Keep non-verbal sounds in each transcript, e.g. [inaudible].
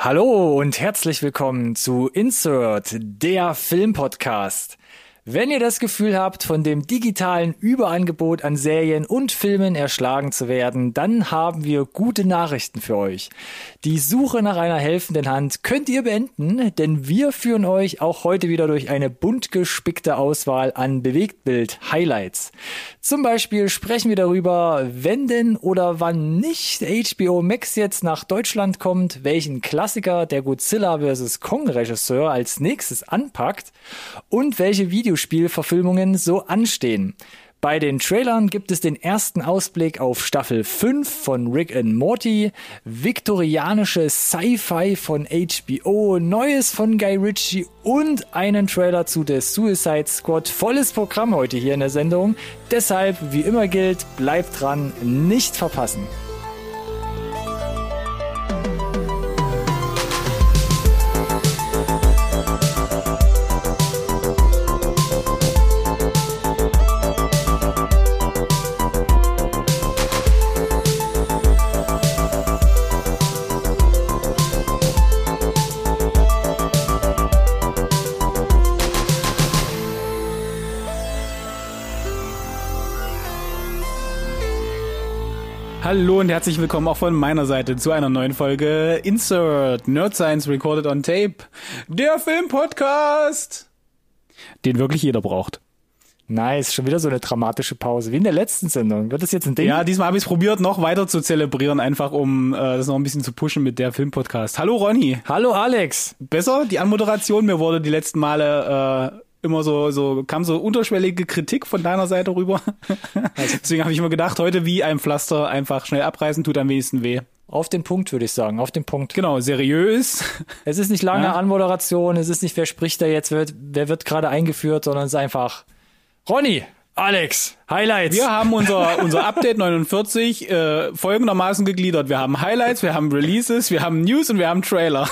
Hallo und herzlich willkommen zu Insert, der Filmpodcast. Wenn ihr das Gefühl habt, von dem digitalen Überangebot an Serien und Filmen erschlagen zu werden, dann haben wir gute Nachrichten für euch. Die Suche nach einer helfenden Hand könnt ihr beenden, denn wir führen euch auch heute wieder durch eine bunt gespickte Auswahl an Bewegtbild-Highlights. Zum Beispiel sprechen wir darüber, wenn denn oder wann nicht HBO Max jetzt nach Deutschland kommt, welchen Klassiker der Godzilla vs. Kong Regisseur als nächstes anpackt und welche Videospielverfilmungen so anstehen. Bei den Trailern gibt es den ersten Ausblick auf Staffel 5 von Rick and Morty, viktorianische Sci-Fi von HBO, Neues von Guy Ritchie und einen Trailer zu The Suicide Squad. Volles Programm heute hier in der Sendung. Deshalb, wie immer gilt, bleibt dran, nicht verpassen. Hallo und herzlich willkommen auch von meiner Seite zu einer neuen Folge Insert Nerd Science Recorded on Tape, der Filmpodcast, den wirklich jeder braucht. Nice, schon wieder so eine dramatische Pause, wie in der letzten Sendung. Wird das jetzt ein Ding? Ja, diesmal habe ich es probiert, noch weiter zu zelebrieren, einfach um äh, das noch ein bisschen zu pushen mit der Filmpodcast. Hallo Ronny. Hallo Alex. Besser die Anmoderation, mir wurde die letzten Male äh, immer so, so, kam so unterschwellige Kritik von deiner Seite rüber. [laughs] Also deswegen habe ich immer gedacht, heute wie ein Pflaster einfach schnell abreißen, tut am wenigsten weh. Auf den Punkt, würde ich sagen, auf den Punkt. Genau, seriös. Es ist nicht lange Ja. Anmoderation, es ist nicht, wer spricht da jetzt, wer, wer wird gerade eingeführt, sondern es ist einfach Ronny, Alex, Highlights. Wir haben unser, unser Update 49 äh, folgendermaßen gegliedert. Wir haben Highlights, wir haben Releases, wir haben News und wir haben Trailer.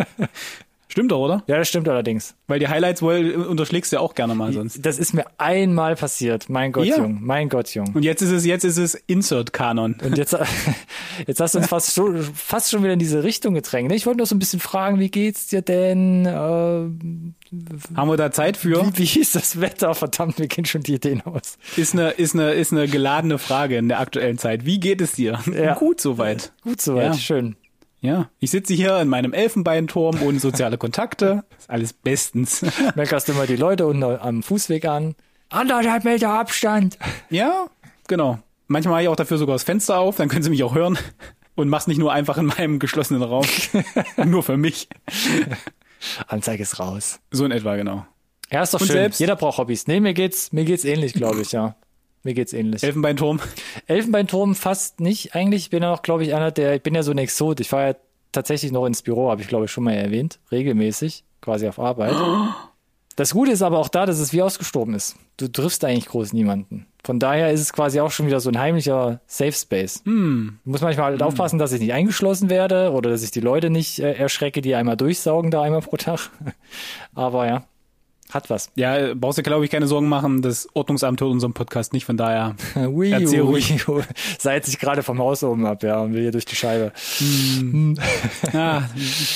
[laughs] Stimmt doch, oder? Ja, das stimmt allerdings. Weil die Highlights wohl unterschlägst du ja auch gerne mal sonst. Das ist mir einmal passiert. Mein Gott, Ja. Jung. Mein Gott, Jung. Und jetzt ist es, jetzt ist es Insert-Kanon. Und jetzt, [laughs] jetzt hast du uns fast schon, fast schon wieder in diese Richtung gedrängt. Ich wollte noch so ein bisschen fragen, wie geht's dir denn? Äh, Haben wir da Zeit für? wie, wie ist das Wetter? Verdammt, mir gehen schon die Ideen aus. Ist eine, ist eine, ist eine geladene Frage in der aktuellen Zeit. Wie geht es dir? Ja. Gut soweit. Gut soweit, Ja. schön. Ja. Ich sitze hier in meinem Elfenbeinturm ohne soziale Kontakte. [laughs] Ist alles bestens. Meckerst immer die Leute unten am Fußweg an. Anderthalb Meter Abstand. Ja, genau. Manchmal mache ich auch dafür sogar das Fenster auf, dann können sie mich auch hören. Und mach's nicht nur einfach in meinem geschlossenen Raum. [laughs] nur für mich. Anzeige ist raus. So in etwa, genau. Ja, ist doch Und schön. selbst? Jeder braucht Hobbys. Nee, mir geht's, mir geht's ähnlich, glaube ich, ja. Mir geht's ähnlich. Elfenbeinturm. Elfenbeinturm fast nicht. Eigentlich Ich bin ja auch, glaube ich, einer der, ich bin ja so ein Exot. Ich fahre ja tatsächlich noch ins Büro, habe ich, glaube ich, schon mal erwähnt. Regelmäßig, quasi auf Arbeit. Das Gute ist aber auch da, dass es wie ausgestorben ist. Du triffst eigentlich groß niemanden. Von daher ist es quasi auch schon wieder so ein heimlicher Safe Space. Hm. Du musst manchmal halt aufpassen, dass ich nicht eingeschlossen werde oder dass ich die Leute nicht äh, erschrecke, die einmal durchsaugen da einmal pro Tag. [laughs] Aber ja, hat was. Ja, brauchst du, glaube ich, keine Sorgen machen. Das Ordnungsamt hört unseren Podcast nicht, von daher. [laughs] Ui, Erzähl ruhig. ui. Seit ich gerade vom Haus oben ab, ja, und will hier durch die Scheibe. Ah,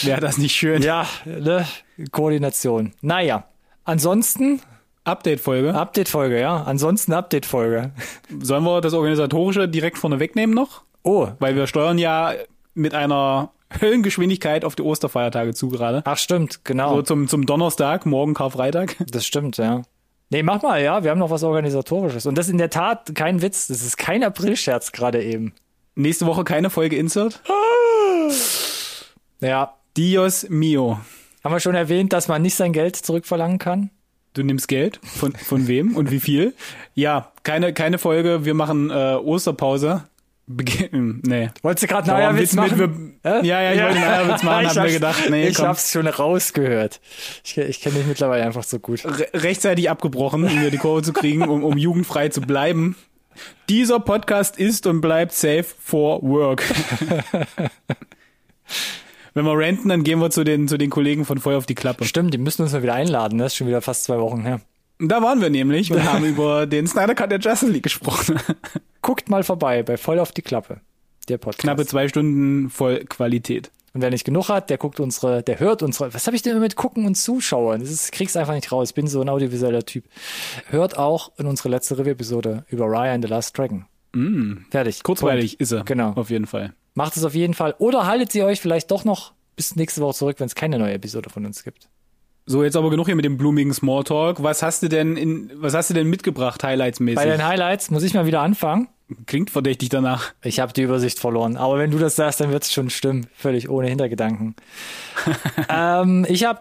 wäre das nicht schön. Ja, ne? Koordination. Naja, ansonsten Update-Folge. Update-Folge, ja. Ansonsten Update-Folge. Sollen wir das Organisatorische direkt vorne wegnehmen noch? Oh, Weil wir steuern ja mit einer Höllengeschwindigkeit auf die Osterfeiertage zu gerade. ach stimmt, genau. So zum, zum Donnerstag, morgen Karfreitag. [laughs] Das stimmt, ja. Nee, mach mal, ja, wir haben noch was Organisatorisches. Und das ist in der Tat kein Witz, das ist kein Aprilscherz gerade eben. Nächste Woche keine Folge Insert. [laughs] Ja, Dios mio. haben wir schon erwähnt, dass man nicht sein Geld zurückverlangen kann? Du nimmst Geld? Von, von wem und wie viel? Ja, keine, keine Folge. Wir machen äh, Osterpause. Beginn, nee. Wolltest du gerade einen Eierwitz Witz mit- machen? wir- Ja, ja, ich wollte einen Eierwitz machen, [laughs] hab mir gedacht, nee, Ich komm. hab's schon rausgehört. Ich, ich kenne dich mittlerweile einfach so gut. Re rechtzeitig abgebrochen, um mir die Kurve zu kriegen, um, um jugendfrei zu bleiben. Dieser Podcast ist und bleibt safe for work. [laughs] Wenn wir renten, dann gehen wir zu den, zu den Kollegen von Feuer auf die Klappe. Stimmt, die müssen uns mal wieder einladen, das ist schon wieder fast zwei Wochen her. Da waren wir nämlich und haben über den Snyder Cut der Justice League gesprochen. [laughs] Guckt mal vorbei bei Voll auf die Klappe. Der Podcast. Knappe zwei Stunden voll Qualität. Und wer nicht genug hat, der guckt unsere, der hört unsere, was habe ich denn immer mit gucken und zuschauen? Das ist, krieg's einfach nicht raus. Ich bin so ein audiovisueller Typ. Hört auch in unsere letzte Review-Episode über Raya and the Last Dragon. Mm. Fertig. Kurzweilig Punkt. ist er. Genau. Auf jeden Fall. Macht es auf jeden Fall. Oder haltet sie euch vielleicht doch noch bis nächste Woche zurück, wenn es keine neue Episode von uns gibt. So, jetzt aber genug hier mit dem blumigen Smalltalk. Was hast du denn in, was hast du denn mitgebracht, Highlights-mäßig? Bei den Highlights muss ich mal wieder anfangen. Klingt verdächtig danach. Ich habe die Übersicht verloren. Aber wenn du das sagst, dann wird es schon stimmen. Völlig ohne Hintergedanken. [laughs] ähm, ich habe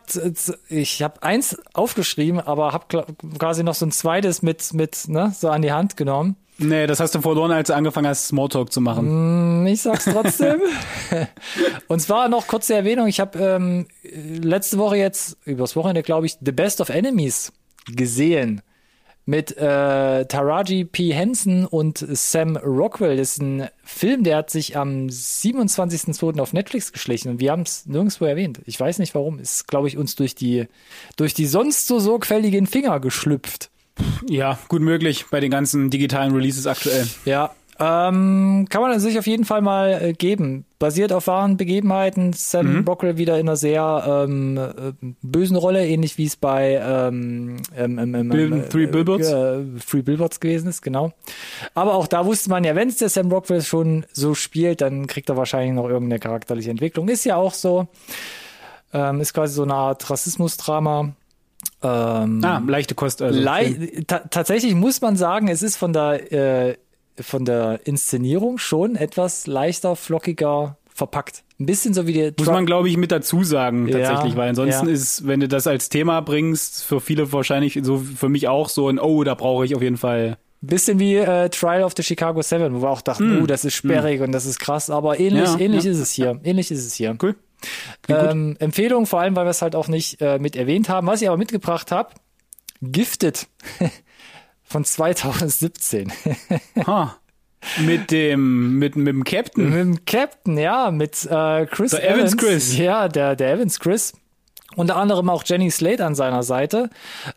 ich hab eins aufgeschrieben, aber habe quasi noch so ein zweites mit, mit ne, so an die Hand genommen. Nee, das hast du verloren, als du angefangen hast, Smalltalk zu machen. Mm, ich sag's trotzdem. [laughs] Und zwar noch kurze Erwähnung. Ich habe ähm, letzte Woche jetzt, übers Wochenende glaube ich, The Best of Enemies gesehen. Mit äh, Taraji P. Henson und Sam Rockwell. Das ist ein Film, der hat sich am 27.02. auf Netflix geschlichen und wir haben es nirgendwo erwähnt. Ich weiß nicht warum. Ist, glaube ich, uns durch die, durch die sonst so sorgfältigen Finger geschlüpft. Ja, gut möglich bei den ganzen digitalen Releases aktuell. Ja, ähm, kann man sich auf jeden Fall mal äh, geben. Basiert auf wahren Begebenheiten. Sam mhm. Rockwell wieder in einer sehr ähm, äh, bösen Rolle, ähnlich wie es bei ähm, ähm, ähm, ähm Bill, äh, Three Billboards. Äh, Three Billboards gewesen ist, genau. Aber auch da wusste man ja, wenn es der Sam Rockwell schon so spielt, dann kriegt er wahrscheinlich noch irgendeine charakterliche Entwicklung. Ist ja auch so. Ist quasi so eine Art Rassismusdrama. Ähm, ah, leichte Kost. Also. Le tatsächlich muss man sagen, es ist von der äh, von der Inszenierung schon etwas leichter, flockiger verpackt. Ein bisschen so wie die. Muss man, glaube ich, mit dazu sagen, tatsächlich, ja, weil ansonsten ja. ist, wenn du das als Thema bringst, für viele wahrscheinlich, so für mich auch so ein, oh, da brauche ich auf jeden Fall. Bisschen wie äh, Trial of the Chicago Seven, wo wir auch dachten, mm. oh, das ist sperrig mm. und das ist krass, aber ähnlich, ja, ähnlich ist es hier. Ähnlich ist es hier. Cool. Ähm, Empfehlung, vor allem, weil wir es halt auch nicht äh, mit erwähnt haben. Was ich aber mitgebracht habe, Gifted [laughs] von 2017. [laughs] ha. Mit dem, mit, mit dem Captain. Mit dem Captain, ja, mit äh, Chris der Evans. Evans Chris. Ja, der, der Evans Chris. Unter anderem auch Jenny Slate an seiner Seite.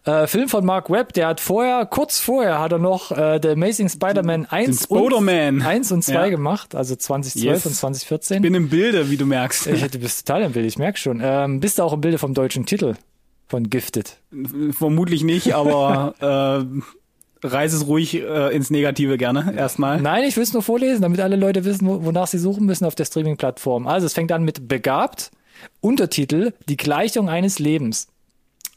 Äh, Film von Mark Webb, der hat vorher, kurz vorher hat er noch äh, The Amazing Spider-Man 1 und, 1 und 2 ja. gemacht, also 2012 yes. und 2014. Ich bin im Bilde, wie du merkst. Ich, du bist total im Bilde, ich merk schon. Ähm, bist du auch im Bilde vom deutschen Titel von Gifted? Vermutlich nicht, aber [laughs] äh, reiß es ruhig äh, ins Negative gerne erstmal. Nein, ich will es nur vorlesen, damit alle Leute wissen, wonach sie suchen müssen auf der Streaming-Plattform. Also es fängt an mit begabt, Untertitel Die Gleichung eines Lebens.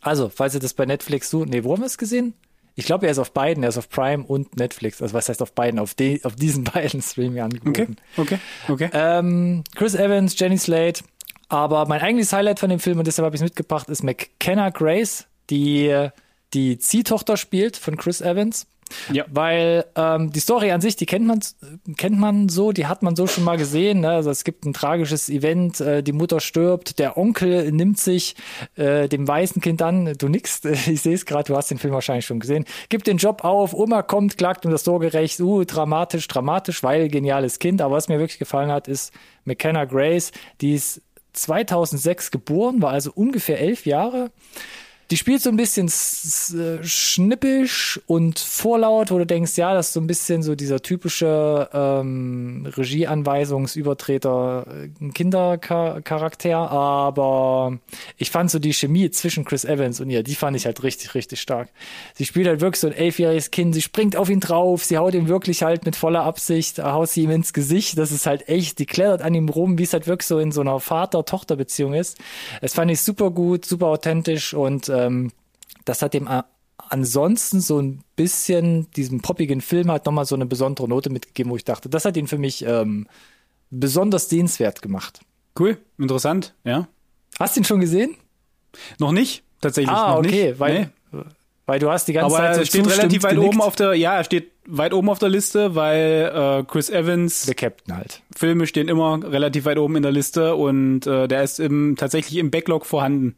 Also, falls ihr das bei Netflix sucht, nee, wo haben wir es gesehen? Ich glaube, er ist auf beiden, er ist auf Prime und Netflix. Also was heißt auf beiden? Auf, de, auf diesen [laughs] beiden Streaming-Angeboten. Okay, okay, okay. Ähm, Chris Evans, Jenny Slate. Aber mein eigentliches Highlight von dem Film, und deshalb habe ich es mitgebracht, ist McKenna Grace, die die Ziehtochter spielt von Chris Evans. Ja. Weil ähm, die Story an sich, die kennt man, kennt man so, die hat man so schon mal gesehen. Ne? Also es gibt ein tragisches Event, äh, die Mutter stirbt, der Onkel nimmt sich äh, dem weißen Kind an, du nix, [laughs] ich sehe es gerade, du hast den Film wahrscheinlich schon gesehen, gibt den Job auf, Oma kommt, klagt um das Sorgerecht, uh, dramatisch, dramatisch, weil geniales Kind. Aber was mir wirklich gefallen hat, ist McKenna Grace, die ist 2006 geboren, war also ungefähr elf Jahre die spielt so ein bisschen äh, schnippisch und vorlaut, wo du denkst, ja, das ist so ein bisschen so dieser typische ähm, Regieanweisungsübertreter äh, Kindercharakter, aber ich fand so die Chemie zwischen Chris Evans und ihr, die fand ich halt richtig, richtig stark. Sie spielt halt wirklich so ein elfjähriges Kind, sie springt auf ihn drauf, sie haut ihn wirklich halt mit voller Absicht, haut sie ihm ins Gesicht, das ist halt echt, die klettert an ihm rum, wie es halt wirklich so in so einer Vater-Tochter-Beziehung ist. Das fand ich super gut, super authentisch und ähm, das hat dem ansonsten so ein bisschen diesem poppigen Film halt nochmal so eine besondere Note mitgegeben, wo ich dachte, das hat ihn für mich ähm, besonders sehenswert gemacht. Cool, interessant, ja. Hast du ihn schon gesehen? Noch nicht, tatsächlich. Ah, noch okay, nicht. weil, nee. weil du hast die ganze Aber Zeit so er steht relativ weit genickt. oben auf der, ja, er steht weit oben auf der Liste, weil äh, Chris Evans, der Captain halt. Filme stehen immer relativ weit oben in der Liste und äh, der ist im, tatsächlich im Backlog vorhanden.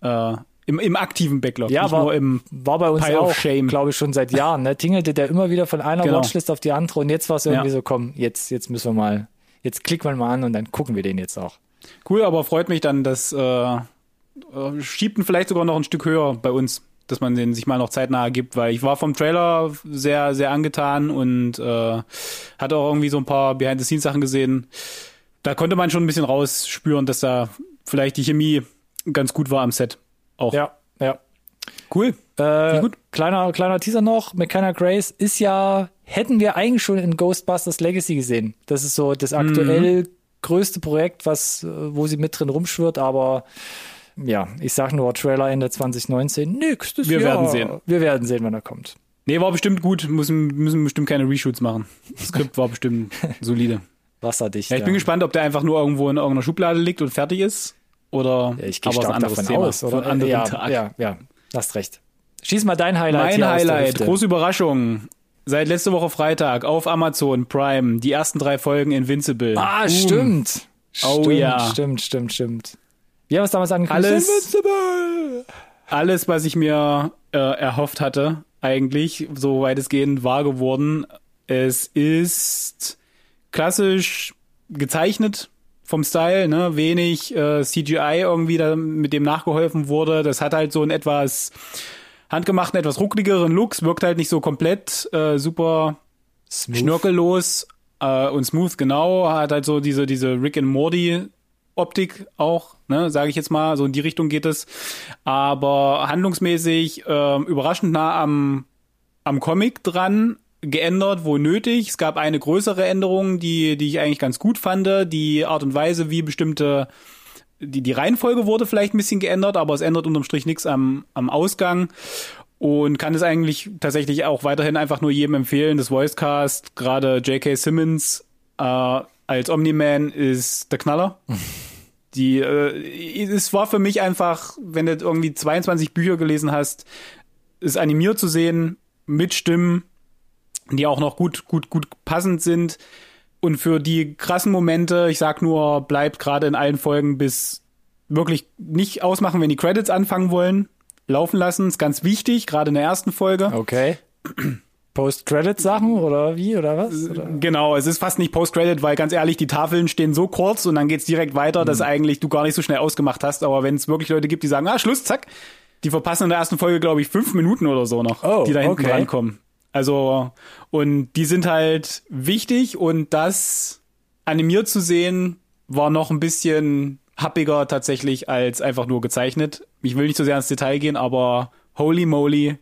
Äh, im, Im aktiven Backlog, ja, nicht war, nur im war bei uns Pile auch, glaube ich, schon seit Jahren. Ne? Tingelte der immer wieder von einer genau. Watchlist auf die andere und jetzt war es irgendwie ja. so, komm, jetzt, jetzt müssen wir mal, jetzt klicken wir mal an und dann gucken wir den jetzt auch. Cool, aber freut mich dann, dass äh, äh, schiebt ihn vielleicht sogar noch ein Stück höher bei uns, dass man den sich mal noch zeitnah gibt, weil ich war vom Trailer sehr, sehr angetan und äh, hatte auch irgendwie so ein paar Behind-the-Scenes-Sachen gesehen da konnte man schon ein bisschen rausspüren, dass da vielleicht die Chemie ganz gut war am Set. Auch. Ja, ja. Cool. Äh, gut. Kleiner, kleiner Teaser noch. McKenna Grace ist ja, hätten wir eigentlich schon in Ghostbusters Legacy gesehen. Das ist so das aktuell mhm. größte Projekt, was, wo sie mit drin rumschwirrt, aber ja, ich sag nur Trailer Ende 2019. Nächstes wir Jahr. Wir werden sehen. Wir werden sehen, wenn er kommt. Nee, war bestimmt gut. Müssen, müssen bestimmt keine Reshoots machen. Das Skript war bestimmt [laughs] solide. Wasserdicht. Ja, ich bin gespannt, ob der einfach nur irgendwo in irgendeiner Schublade liegt und fertig ist. Oder ja, ich gehe stark davon Thema aus. Oder? Von anderen ja, Tag. ja, ja, hast recht. Schieß mal dein Highlight. Mein Highlight, große Überraschung. Seit letzte Woche Freitag auf Amazon Prime die ersten drei Folgen Invincible. Ah, uh. stimmt. Oh stimmt, ja. Stimmt, stimmt, stimmt. Wie haben wir es damals angekündigt? Alles, Invincible! Alles, was ich mir äh, erhofft hatte, eigentlich, so weitestgehend wahr geworden. Es ist klassisch gezeichnet vom Style, ne, wenig äh, CGI irgendwie da mit dem nachgeholfen wurde. Das hat halt so einen etwas handgemachten, etwas ruckligeren Looks, wirkt halt nicht so komplett äh, super smooth. schnörkellos äh, und smooth, genau. Hat halt so diese, diese Rick and Morty Optik auch, ne, sage ich jetzt mal, so in die Richtung geht es. Aber handlungsmäßig äh, überraschend nah am, am Comic dran, geändert, wo nötig. Es gab eine größere Änderung, die, die ich eigentlich ganz gut fand. Die Art und Weise, wie bestimmte, die, die Reihenfolge wurde vielleicht ein bisschen geändert, aber es ändert unterm Strich nichts am, am Ausgang. Und kann es eigentlich tatsächlich auch weiterhin einfach nur jedem empfehlen. Das Voicecast, gerade J.K. Simmons äh, als Omni-Man ist der Knaller. [laughs] Die, äh, es war für mich einfach, wenn du irgendwie 22 Bücher gelesen hast, es animiert zu sehen, mit Stimmen, die auch noch gut, gut, gut passend sind. Und für die krassen Momente, ich sag nur, bleibt gerade in allen Folgen bis wirklich nicht ausmachen, wenn die Credits anfangen wollen. Laufen lassen, ist ganz wichtig, gerade in der ersten Folge. Okay. Post-Credit-Sachen oder wie oder was? Oder? Genau, es ist fast nicht Post-Credit, weil ganz ehrlich, die Tafeln stehen so kurz und dann geht's direkt weiter, mhm. dass eigentlich du gar nicht so schnell ausgemacht hast. Aber wenn es wirklich Leute gibt, die sagen, ah, Schluss, zack, die verpassen in der ersten Folge, glaube ich, fünf Minuten oder so noch, oh, die da hinten okay. rankommen. Also, und die sind halt wichtig und das animiert zu sehen, war noch ein bisschen happiger tatsächlich als einfach nur gezeichnet. Ich will nicht so sehr ins Detail gehen, aber holy moly.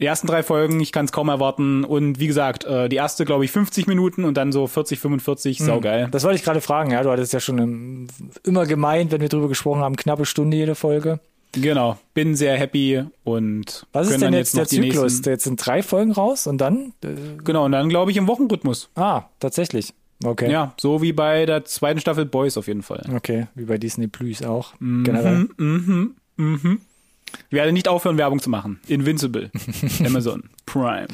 Die ersten drei Folgen, ich kann es kaum erwarten. Und wie gesagt, äh, die erste, glaube ich, 50 Minuten und dann so 40, 45, mhm. saugeil. Das wollte ich gerade fragen, ja. Du hattest ja schon immer gemeint, wenn wir drüber gesprochen haben, knappe Stunde jede Folge. Genau, bin sehr happy und was ist denn jetzt, jetzt der Zyklus? Jetzt sind drei Folgen raus und dann? Äh, genau, und dann glaube ich im Wochenrhythmus. Ah, tatsächlich. Okay. Ja, so wie bei der zweiten Staffel Boys auf jeden Fall. Okay, wie bei Disney Plus auch. Mhm, generell. Mhm, mhm. Ich werde nicht aufhören, Werbung zu machen. Invincible. [laughs] Amazon Prime.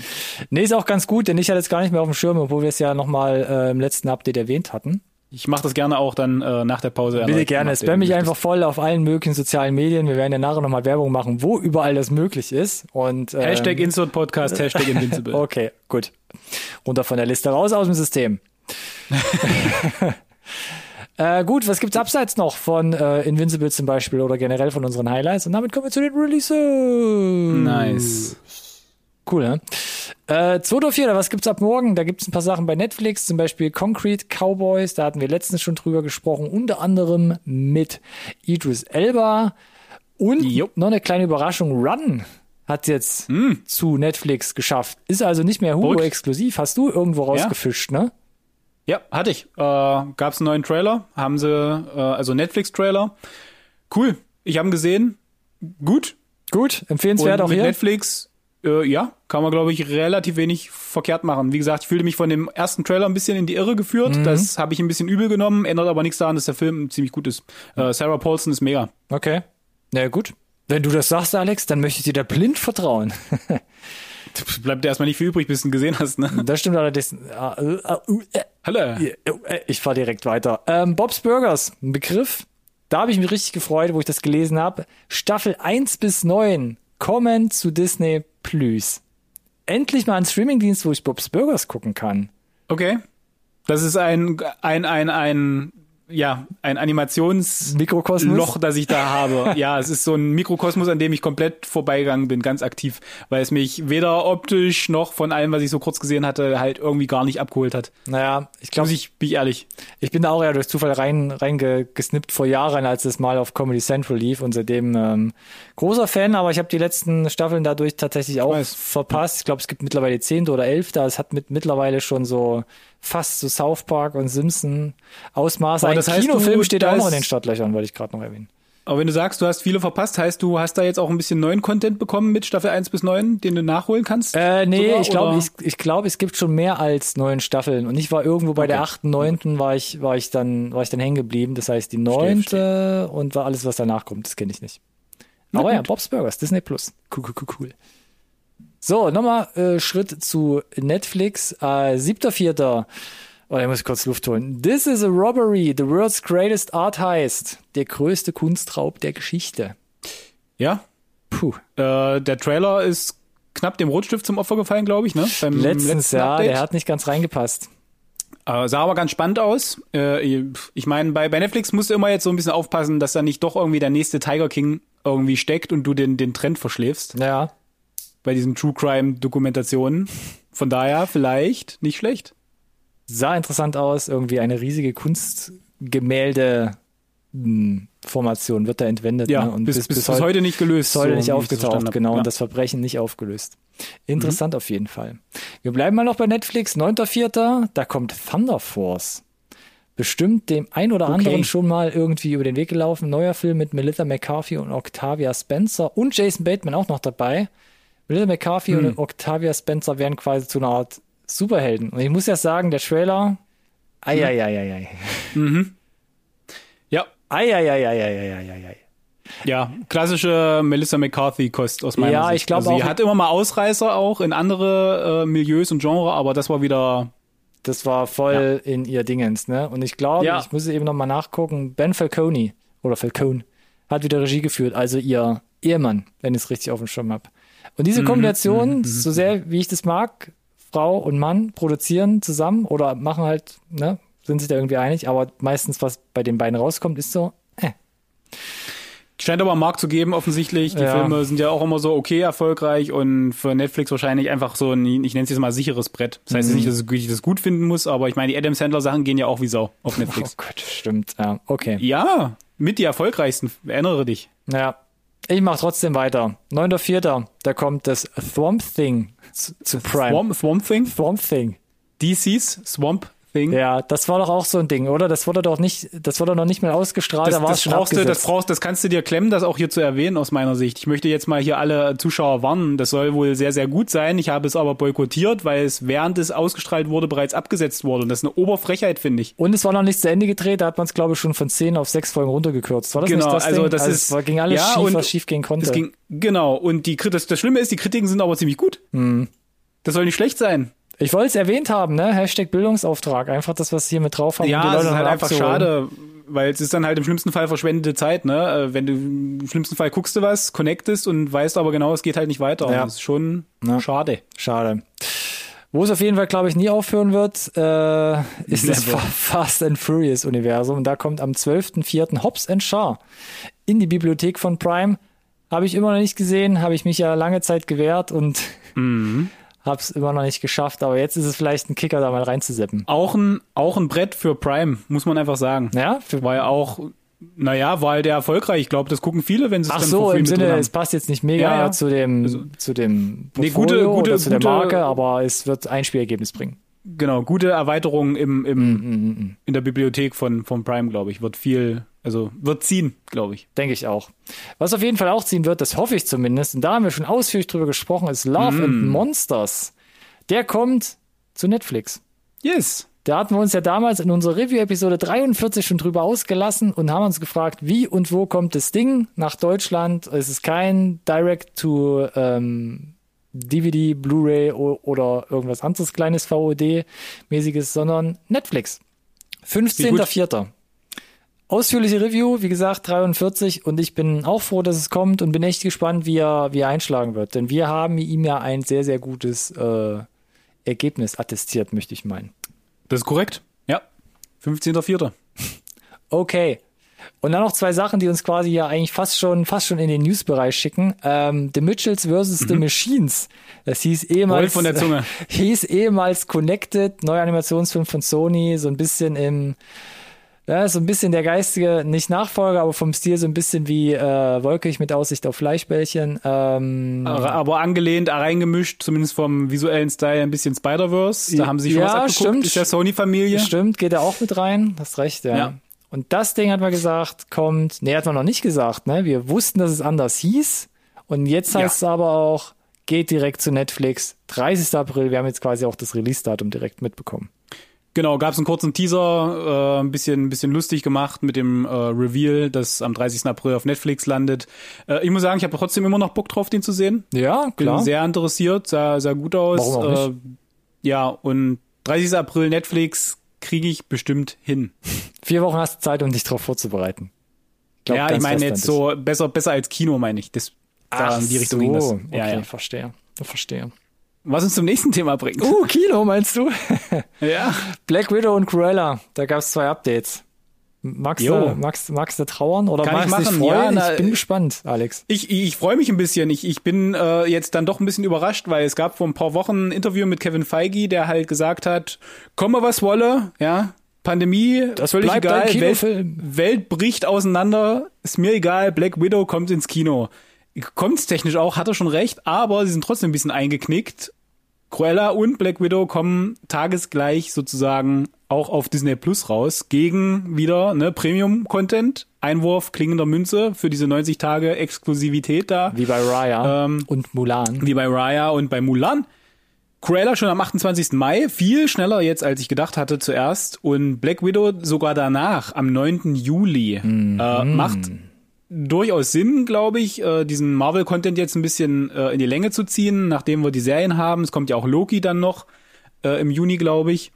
Nee, ist auch ganz gut, denn ich hatte es gar nicht mehr auf dem Schirm, obwohl wir es ja nochmal äh, im letzten Update erwähnt hatten. Ich mache das gerne auch dann äh, nach der Pause. Bitte gerne. Spam mich einfach voll auf allen möglichen sozialen Medien. Wir werden ja nachher nochmal Werbung machen, wo überall das möglich ist. Und, ähm, Hashtag Insert Podcast, Hashtag Invincible. [laughs] okay, gut. Runter von der Liste raus aus dem System. [laughs] äh, gut, was gibt's abseits noch von äh, Invincible zum Beispiel oder generell von unseren Highlights? Und damit kommen wir zu den Releases. Nice. Cool, ne? Äh, 2.4. was gibt's ab morgen? Da gibt's ein paar Sachen bei Netflix, zum Beispiel Concrete Cowboys, da hatten wir letztens schon drüber gesprochen, unter anderem mit Idris Elba und jo. noch eine kleine Überraschung, Run hat jetzt mm. zu Netflix geschafft. Ist also nicht mehr Hulu exklusiv. Hast du irgendwo rausgefischt, ja. ne? Ja, hatte ich. Äh, gab's einen neuen Trailer, haben sie, äh, also Netflix-Trailer. Cool. Ich habe gesehen. Gut. Gut, empfehlenswert und auch mit hier. Netflix äh, ja, kann man, glaube ich, relativ wenig verkehrt machen. Wie gesagt, ich fühlte mich von dem ersten Trailer ein bisschen in die Irre geführt. Mhm. Das habe ich ein bisschen übel genommen, ändert aber nichts daran, dass der Film ziemlich gut ist. Äh, Sarah Paulson ist mega. Okay. Na gut. Wenn du das sagst, Alex, dann möchte ich dir da blind vertrauen. [laughs] Bleibt dir erstmal nicht viel übrig, bis du ihn gesehen hast, ne? Das stimmt allerdings. Hallo. Ich fahr direkt weiter. Ähm, Bob's Burgers, ein Begriff. Da habe ich mich richtig gefreut, wo ich das gelesen habe. Staffel 1 bis 9 kommen zu Disney Plus. Endlich mal ein Streamingdienst, wo ich Bob's Burgers gucken kann. Okay. Das ist ein, ein, ein, ein ja, ein Animationsloch, das ich da habe. Ja, es ist so ein Mikrokosmos, an dem ich komplett vorbeigegangen bin, ganz aktiv, weil es mich weder optisch noch von allem, was ich so kurz gesehen hatte, halt irgendwie gar nicht abgeholt hat. Naja, ich glaube, Muss ich, bin ich ehrlich. Ich bin da auch ja durch Zufall rein reingesnippt vor Jahren, als es mal auf Comedy Central lief und seitdem ähm, großer Fan, aber ich habe die letzten Staffeln dadurch tatsächlich auch weiß. verpasst. Ich glaube, es gibt mittlerweile die zehnte oder elfte. Es hat mit mittlerweile schon so fast so South Park und Simpson Ausmaße. Aber Ein das heißt, Kinofilm steht da auch noch in den Startlöchern, wollte ich gerade noch erwähnen. Aber wenn du sagst, du hast viele verpasst, heißt du hast da jetzt auch ein bisschen neuen Content bekommen mit Staffel 1 bis 9, den du nachholen kannst? Äh, nee, Sogar, ich glaube, ich, ich glaube, es gibt schon mehr als neun Staffeln. Und ich war irgendwo bei der achten, neunten war ich, war ich dann, war ich dann hängen geblieben. Das heißt, die neunte und war alles, was danach kommt, das kenne ich nicht. Aber ja, Bob's Burgers, Disney Plus. Cool, cool, cool, cool. So, nochmal äh, Schritt zu Netflix. Äh, siebter, vierter. Oh, da muss ich kurz Luft holen. This is a robbery, the world's greatest art heist. Der größte Kunstraub der Geschichte. Ja. Puh. Äh, der Trailer ist knapp dem Rotstift zum Opfer gefallen, glaube ich, ne? Beim Letztens, letzten ja, Update. der hat nicht ganz reingepasst. Äh, sah aber ganz spannend aus. Äh, ich meine, bei, bei Netflix musst du immer jetzt so ein bisschen aufpassen, dass da nicht doch irgendwie der nächste Tiger King irgendwie steckt und du den, den Trend verschläfst Ja, bei diesen True Crime Dokumentationen. Von daher vielleicht nicht schlecht. sah interessant aus. Irgendwie eine riesige Kunstgemälde hm, Formation wird da entwendet. Ja, ne? und bis, bis, bis, heute nicht gelöst. bis heute so nicht aufgetaucht, hab. genau, Ja. und das Verbrechen nicht aufgelöst. Interessant auf jeden Fall. Wir bleiben mal noch bei Netflix, 9.4., da kommt Thunder Force. Bestimmt dem ein oder Okay. anderen schon mal irgendwie über den Weg gelaufen. Neuer Film mit Melissa McCarthy und Octavia Spencer und Jason Bateman auch noch dabei. Melissa McCarthy Hm. und Octavia Spencer werden quasi zu einer Art Superhelden. Und ich muss ja sagen, der Trailer, ei, ei, ei, ei, ei. ja, Ei, ei, ei, ei, ei, ei, ei, ei. ja, klassische Melissa McCarthy-Kost aus meiner Ja, Sicht. ich glaub also, Sie auch- hat immer mal Ausreißer auch in andere äh, Milieus und Genre, aber das war wieder Das war voll in ihr Dingens, ne? Und ich glaube, Ja. ich muss eben noch mal nachgucken, Ben Falcone oder Falcone hat wieder Regie geführt, also ihr Ehemann, wenn ich es richtig auf dem Schirm habe. Und Mhm, diese Kombination, so sehr wie ich das mag, Frau und Mann produzieren zusammen oder machen halt, ne, sind sich da irgendwie einig, aber meistens, was bei den beiden rauskommt, ist so, äh, Scheint aber einen Markt zu geben, offensichtlich. Die Ja. Filme sind ja auch immer so okay erfolgreich und für Netflix wahrscheinlich einfach so ein, ich nenne es jetzt mal sicheres Brett. Das heißt Mhm. nicht, dass ich das gut finden muss, aber ich meine, die Adam Sandler Sachen gehen ja auch wie Sau auf [laughs] oh Netflix. Gott, stimmt, ja, okay. Ja, mit die erfolgreichsten. Erinnere dich. Naja, ich mach trotzdem weiter. 9.4., da kommt das Swamp Thing zu, zu Prime. Swamp, Swamp Thing? Swamp Thing. DC's Swamp Thing. Ja, das war doch auch so ein Ding, oder? Das wurde doch nicht, das wurde noch nicht mehr ausgestrahlt, Das, da das brauchst du, das brauchst, das kannst du dir klemmen, das auch hier zu erwähnen aus meiner Sicht. Ich möchte jetzt mal hier alle Zuschauer warnen. Das soll wohl sehr, sehr gut sein. Ich habe es aber boykottiert, weil es während es ausgestrahlt wurde bereits abgesetzt wurde. Und das ist eine Oberfrechheit, finde ich. Und es war noch nicht zu Ende gedreht, da hat man es, glaube ich, schon von 10 auf 6 Folgen runtergekürzt. War das Genau, nicht das also Ding? das also ist- es ging alles ja, schief, und was schief gehen konnte. Ging, genau. Und die, das, das Schlimme ist, die Kritiken sind aber ziemlich gut. Hm. Das soll nicht schlecht sein. Ich wollte es erwähnt haben, ne? Hashtag Bildungsauftrag. Einfach das, was hier mit drauf haben. Ja, es ist halt einfach abzuholen. schade, weil es ist dann halt im schlimmsten Fall verschwendete Zeit, ne? Äh, Wenn du im schlimmsten Fall guckst du was, connectest und weißt aber genau, es geht halt nicht weiter. Ja. Das ist schon Ja. schade. Schade. Wo es auf jeden Fall, glaube ich, nie aufhören wird, äh, ist das Never. Fa- [laughs] Fast and Furious Universum. Und da kommt am 12.04. Hobbs and Shaw in die Bibliothek von Prime. Habe ich immer noch nicht gesehen, habe ich mich ja lange Zeit gewehrt und habe es immer noch nicht geschafft. Aber jetzt ist es vielleicht ein Kicker, da mal reinzuseppen. Auch ein, auch ein Brett für Prime, muss man einfach sagen. Ja, für, War ja auch, naja, war halt der erfolgreich. Ich glaube, das gucken viele, wenn sie es ach dann so, im Sinne, es passt jetzt nicht mega Ja, ja. zu dem, zu dem Nee, gute- gute- oder zu der gute- Marke, aber es wird ein Spielergebnis bringen. Genau, gute Erweiterung im, im, Mm, in der Bibliothek von, von Prime, glaube ich. Wird viel, also wird ziehen, glaube ich. Denke ich auch. Was auf jeden Fall auch ziehen wird, das hoffe ich zumindest, und da haben wir schon ausführlich drüber gesprochen, ist Love and Monsters. Der kommt zu Netflix. Yes. Da hatten wir uns ja damals in unserer Review-Episode 43 schon drüber ausgelassen und haben uns gefragt, wie und wo kommt das Ding nach Deutschland? Es ist kein Direct-to ähm, DVD, Blu-ray oder irgendwas anderes kleines VOD-mäßiges, sondern Netflix. 15.04. Ausführliche Review, wie gesagt, 43 und ich bin auch froh, dass es kommt und bin echt gespannt, wie er, wie er einschlagen wird. Denn wir haben ihm ja ein sehr, sehr gutes äh, Ergebnis attestiert, möchte ich meinen. Das ist korrekt. Ja. 15.04. [laughs] Okay. Und dann noch zwei Sachen, die uns quasi ja eigentlich fast schon, fast schon in den Newsbereich schicken. Ähm, The Mitchells versus The Machines. Das hieß ehemals, von der Zunge. [laughs] hieß ehemals Connected, neuer Animationsfilm von Sony, so ein bisschen im, ja, so ein bisschen der geistige, nicht Nachfolger, aber vom Stil so ein bisschen wie äh, Wolkig mit Aussicht auf Fleischbällchen. Ähm, Aber angelehnt, reingemischt, zumindest vom visuellen Style, ein bisschen Spider-Verse. Da haben sie schon Ja, was abgeguckt. stimmt. Ist ja Sony-Familie. Stimmt, geht er auch mit rein. Hast recht, ja. Ja. Und das Ding hat man gesagt, kommt, nee, hat man noch nicht gesagt, ne? Wir wussten, dass es anders hieß. Und jetzt Ja. heißt es aber auch, geht direkt zu Netflix. 30. April, wir haben jetzt quasi auch das Release-Datum direkt mitbekommen. Genau, gab es einen kurzen Teaser, äh, ein bisschen, ein bisschen lustig gemacht mit dem äh, Reveal, das am 30. April auf Netflix landet. Äh, ich muss sagen, ich habe trotzdem immer noch Bock drauf, den zu sehen. Ja, Bin klar. sehr interessiert, sah, sah gut aus. Warum auch Äh, ja, und 30. April Netflix kriege ich bestimmt hin. [laughs] Vier Wochen hast du Zeit, um dich darauf vorzubereiten. Glaub ja, ich meine jetzt so besser, besser als Kino, meine ich. Das, da Ach in die Richtung so. ging das. Okay, Ja, ja. verstehe. Verstehe. Was uns zum nächsten Thema bringt. Uh, Kino, meinst du? [laughs] Ja. Black Widow und Cruella, da gab es zwei Updates. Magst du, magst, magst du trauern oder Kann ich magst du dich machen, ja, freuen? na, ich bin gespannt, Alex. Ich, ich freue mich ein bisschen. Ich, ich bin äh, jetzt dann doch ein bisschen überrascht, weil es gab vor ein paar Wochen ein Interview mit Kevin Feige, der halt gesagt hat, komme was wolle, ja, Pandemie, Das völlig egal, Welt. Welt bricht auseinander, ist mir egal, Black Widow kommt ins Kino. Kommt's technisch auch, hat er schon recht, aber sie sind trotzdem ein bisschen eingeknickt. Cruella und Black Widow kommen tagesgleich sozusagen auch auf Disney Plus raus, gegen wieder ne, Premium-Content, Einwurf klingender Münze für diese 90 Tage Exklusivität da, Wie bei Raya Ähm, und Mulan. wie bei Raya und bei Mulan. Cruella schon am 28. Mai, viel schneller jetzt, als ich gedacht hatte zuerst. Und Black Widow sogar danach, am 9. Juli. Äh, macht durchaus Sinn, glaube ich, äh, diesen Marvel-Content jetzt ein bisschen äh, in die Länge zu ziehen, nachdem wir die Serien haben. Es kommt ja auch Loki dann noch äh, im Juni, glaube ich.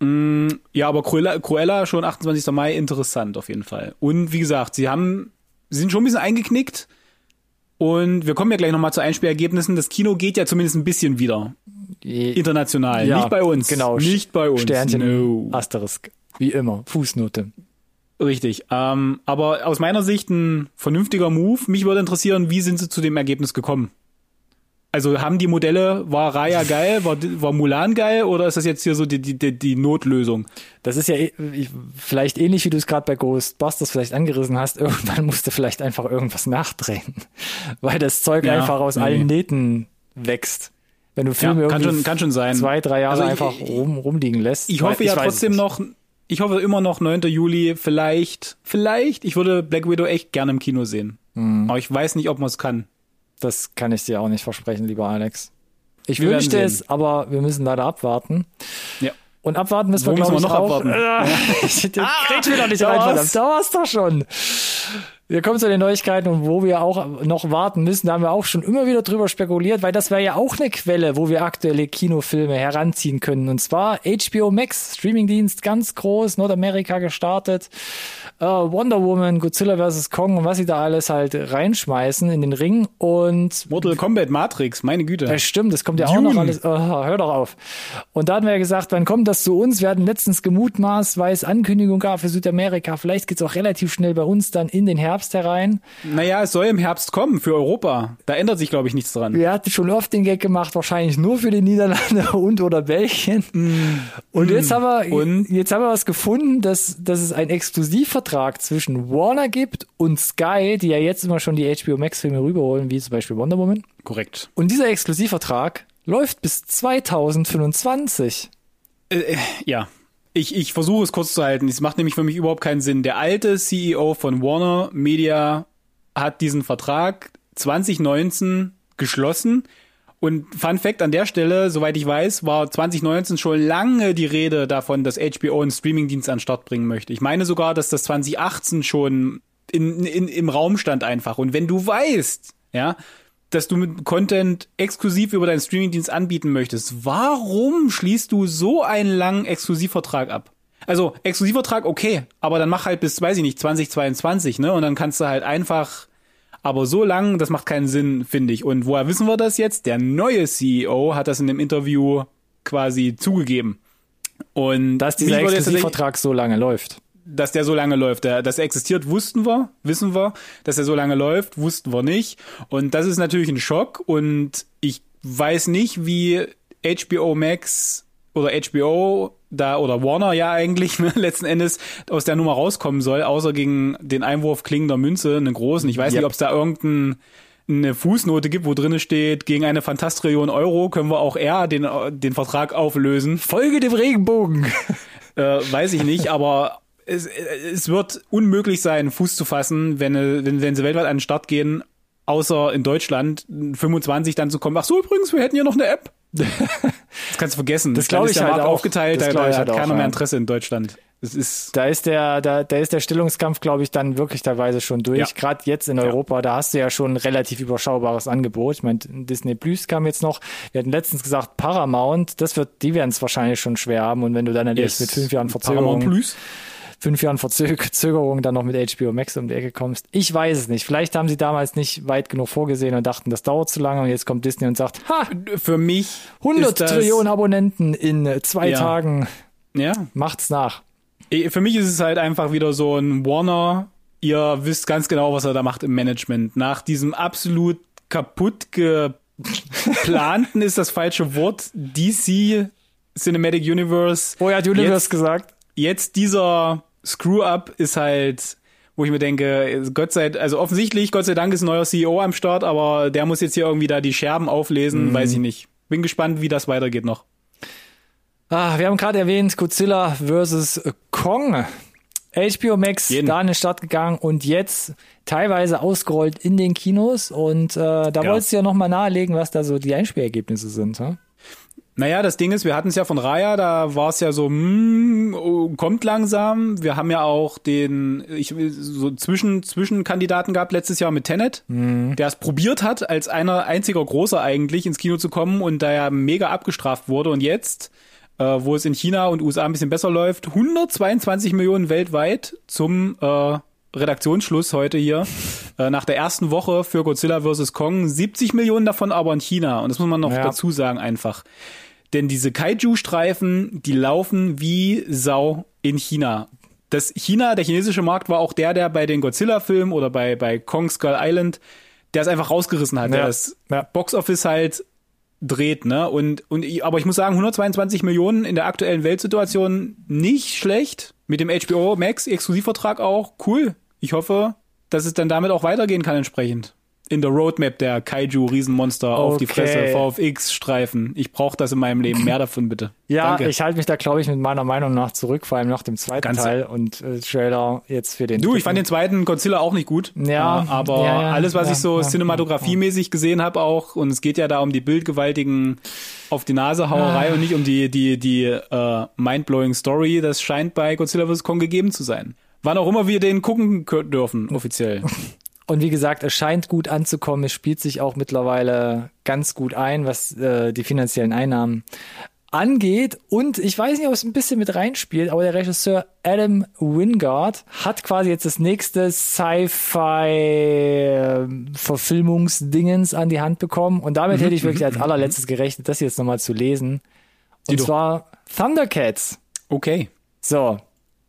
Mm, ja, aber Cruella, Cruella schon 28. Mai interessant auf jeden Fall. Und wie gesagt, sie haben, sie sind schon ein bisschen eingeknickt. Und wir kommen ja gleich nochmal zu Einspielergebnissen. Das Kino geht ja zumindest ein bisschen wieder. International. Ja, nicht bei uns. Genau. Nicht bei uns. Sternchen, No. Asterisk. Wie immer. Fußnote. Richtig. Ähm, aber aus meiner Sicht ein vernünftiger Move. Mich würde interessieren, wie sind sie zu dem Ergebnis gekommen? Also haben die Modelle, war Raya geil, war, war Mulan geil oder ist das jetzt hier so die, die, die, Notlösung? Das ist ja eh- ich- vielleicht ähnlich, wie du es gerade bei Ghostbusters vielleicht angerissen hast. Irgendwann musst du vielleicht einfach irgendwas nachdrehen. [laughs] Weil das Zeug Ja, einfach aus nee. allen Nähten wächst. Wenn du Filme Ja, kann irgendwie schon- kann schon sein. zwei, drei Jahre Also ich- einfach rum, rumliegen lässt. Ich hoffe ja weiß es trotzdem noch, ich hoffe immer noch 9. Juli, vielleicht, vielleicht, ich würde Black Widow echt gerne im Kino sehen. Mhm. Aber ich weiß nicht, ob man es kann. Das kann ich dir auch nicht versprechen, lieber Alex. Ich Wir wünschte es, aber wir müssen leider abwarten. Ja. Und abwarten müssen Wo wir, müssen glaube wir ich, noch auch. abwarten? Ah, Red mir doch nicht da rein, war's. verdammt. Da war's doch schon. Wir kommen zu den Neuigkeiten und wo wir auch noch warten müssen, da haben wir auch schon immer wieder drüber spekuliert, weil das wäre ja auch eine Quelle, wo wir aktuelle Kinofilme heranziehen können. Und zwar HBO Max, Streamingdienst, ganz groß, Nordamerika gestartet. Äh, Wonder Woman, Godzilla vs. Kong und was sie da alles halt reinschmeißen in den Ring. Und Mortal Kombat Matrix, meine Güte. das stimmt, das kommt ja auch Dune. noch alles. Oh, hör doch auf. Und da hatten wir ja gesagt, wann kommt das zu uns? Wir hatten letztens gemutmaßt, weil es Ankündigung gab für Südamerika. Vielleicht geht's auch relativ schnell bei uns dann in den Herbst herein. Naja, es soll im Herbst kommen für Europa. Da ändert sich, glaube ich, nichts dran. Wir hatten schon oft den Gag gemacht, wahrscheinlich nur für die Niederlande [laughs] und oder Belgien. Und jetzt haben wir, Mm. Und? jetzt haben wir was gefunden, dass, dass es einen Exklusivvertrag zwischen Warner gibt und Sky, die ja jetzt immer schon die HBO Max Filme rüberholen, wie zum Beispiel Wonder Woman. Korrekt. Und dieser Exklusivvertrag läuft bis 2025. Ja. Ich, ich versuche es kurz zu halten. Es macht nämlich für mich überhaupt keinen Sinn. Der alte CEO von Warner Media hat diesen Vertrag 2019 geschlossen. Und Fun Fact an der Stelle, soweit ich weiß, war 2019 schon lange die Rede davon, dass HBO einen Streamingdienst an den Start bringen möchte. Ich meine sogar, dass das 2018 schon in, in, im Raum stand einfach. Und wenn du weißt, ja, dass du mit Content exklusiv über deinen Streamingdienst anbieten möchtest, warum schließt du so einen langen Exklusivvertrag ab? Also Exklusivvertrag okay, aber dann mach halt bis, weiß ich nicht, 2022, ne? Und dann kannst du halt einfach, aber so lang, das macht keinen Sinn, finde ich. Und woher wissen wir das jetzt? Der neue CEO hat das in dem Interview quasi zugegeben. Und Dass dieser Exklusivvertrag so lange läuft. Dass der so lange läuft. Dass er existiert, wussten wir, wissen wir. Dass er so lange läuft, wussten wir nicht. Und das ist natürlich ein Schock. Und ich weiß nicht, wie HBO Max oder HBO da oder Warner ja eigentlich [laughs] ne, letzten Endes aus der Nummer rauskommen soll, außer gegen den Einwurf klingender Münze, einen großen. Ich weiß yep. nicht, ob es da irgendein eine Fußnote gibt, wo drinne steht, gegen eine Fantastrillion Euro können wir auch eher den, den Vertrag auflösen. Folge dem Regenbogen. Äh, weiß ich nicht, aber es, es wird unmöglich sein, Fuß zu fassen, wenn, wenn, wenn sie weltweit an den Start gehen, außer in Deutschland 25 dann zu kommen. Ach so, übrigens, wir hätten ja noch eine App. [laughs] das kannst du vergessen. Das glaube ich halt auch. aufgeteilt, das da, da hat halt keiner auch, mehr Interesse in Deutschland. Das ist da ist der, da, da ist der Stellungskampf, glaube ich, dann wirklich teilweise schon durch. Ja. Gerade jetzt in Europa, ja. da hast du ja schon ein relativ überschaubares Angebot. Ich meine, Disney Plus kam jetzt noch. Wir hatten letztens gesagt, Paramount, das wird, die werden es wahrscheinlich schon schwer haben. Und wenn du dann yes. mit fünf Jahren Verzögerung. Paramount Plus? Fünf Jahren Verzögerung dann noch mit HBO Max um die Ecke kommst. Ich weiß es nicht. Vielleicht haben sie damals nicht weit genug vorgesehen und dachten, das dauert zu lange und jetzt kommt Disney und sagt, ha, für mich 100 Trillionen Abonnenten in zwei ja. Tagen. Ja. Macht's nach. Für mich ist es halt einfach wieder so ein Warner. Ihr wisst ganz genau, was er da macht im Management. Nach diesem absolut kaputt geplanten [laughs] ist das falsche Wort. DC Cinematic Universe. Oh, er hat Universe jetzt, gesagt. Jetzt dieser Screw-Up ist halt, wo ich mir denke, Gott sei, also offensichtlich, Gott sei Dank ist ein neuer CEO am Start, aber der muss jetzt hier irgendwie da die Scherben auflesen, mhm. weiß ich nicht. Bin gespannt, wie das weitergeht noch. Ah, wir haben gerade erwähnt, Godzilla vs. Kong. HBO Max Jeden. da in den Start gegangen und jetzt teilweise ausgerollt in den Kinos und äh, da ja. wolltest du ja nochmal nahelegen, was da so die Einspielergebnisse sind. Hm? Naja, das Ding ist, wir hatten es ja von Raya, da war es ja so, oh, kommt langsam. Wir haben ja auch den, ich so zwischen Zwischenkandidaten gehabt letztes Jahr mit Tenet, mhm. der es probiert hat, als einer einziger großer eigentlich ins Kino zu kommen und da ja mega abgestraft wurde. Und jetzt, äh, wo es in China und USA ein bisschen besser läuft, 122 Millionen weltweit zum äh, Redaktionsschluss heute hier. [laughs] Äh, nach der ersten Woche für Godzilla vs. Kong, 70 Millionen davon aber in China. Und das muss man noch ja. dazu sagen einfach. Denn diese Kaiju-Streifen, die laufen wie Sau in China. Das China, der chinesische Markt war auch der, der bei den Godzilla-Filmen oder bei, bei Kong Skull Island, der es einfach rausgerissen hat, ja. der das ja. Box-Office halt dreht, ne? Und, und, aber ich muss sagen, 122 Millionen in der aktuellen Weltsituation nicht schlecht. Mit dem HBO Max Exklusivvertrag auch cool. Ich hoffe, dass es dann damit auch weitergehen kann entsprechend in der Roadmap der Kaiju-Riesenmonster okay. auf die Fresse, VFX-Streifen. Ich brauche das in meinem Leben. Mehr davon bitte. Ja, Danke. ich halte mich da, glaube ich, mit meiner Meinung nach zurück, vor allem nach dem zweiten Ganz Teil und äh, Trailer jetzt für den. Du, dritten. ich fand den zweiten Godzilla auch nicht gut. Ja. Äh, aber ja, ja, alles, was ja, ich so cinematografiemäßig gesehen habe auch, und es geht ja da um die bildgewaltigen auf die Nase Hauerei ah. und nicht um die, die, die äh, mindblowing Story, das scheint bei Godzilla vs. Kong gegeben zu sein. Wann auch immer wir den gucken dürfen, offiziell. [laughs] Und wie gesagt, es scheint gut anzukommen. Es spielt sich auch mittlerweile ganz gut ein, was äh, die finanziellen Einnahmen angeht. Und ich weiß nicht, ob es ein bisschen mit reinspielt, aber der Regisseur Adam Wingard hat quasi jetzt das nächste Sci-Fi-Verfilmungsdingens an die Hand bekommen. Und damit hätte ich wirklich als allerletztes gerechnet, das jetzt nochmal zu lesen. Und zwar Thundercats. Okay. So.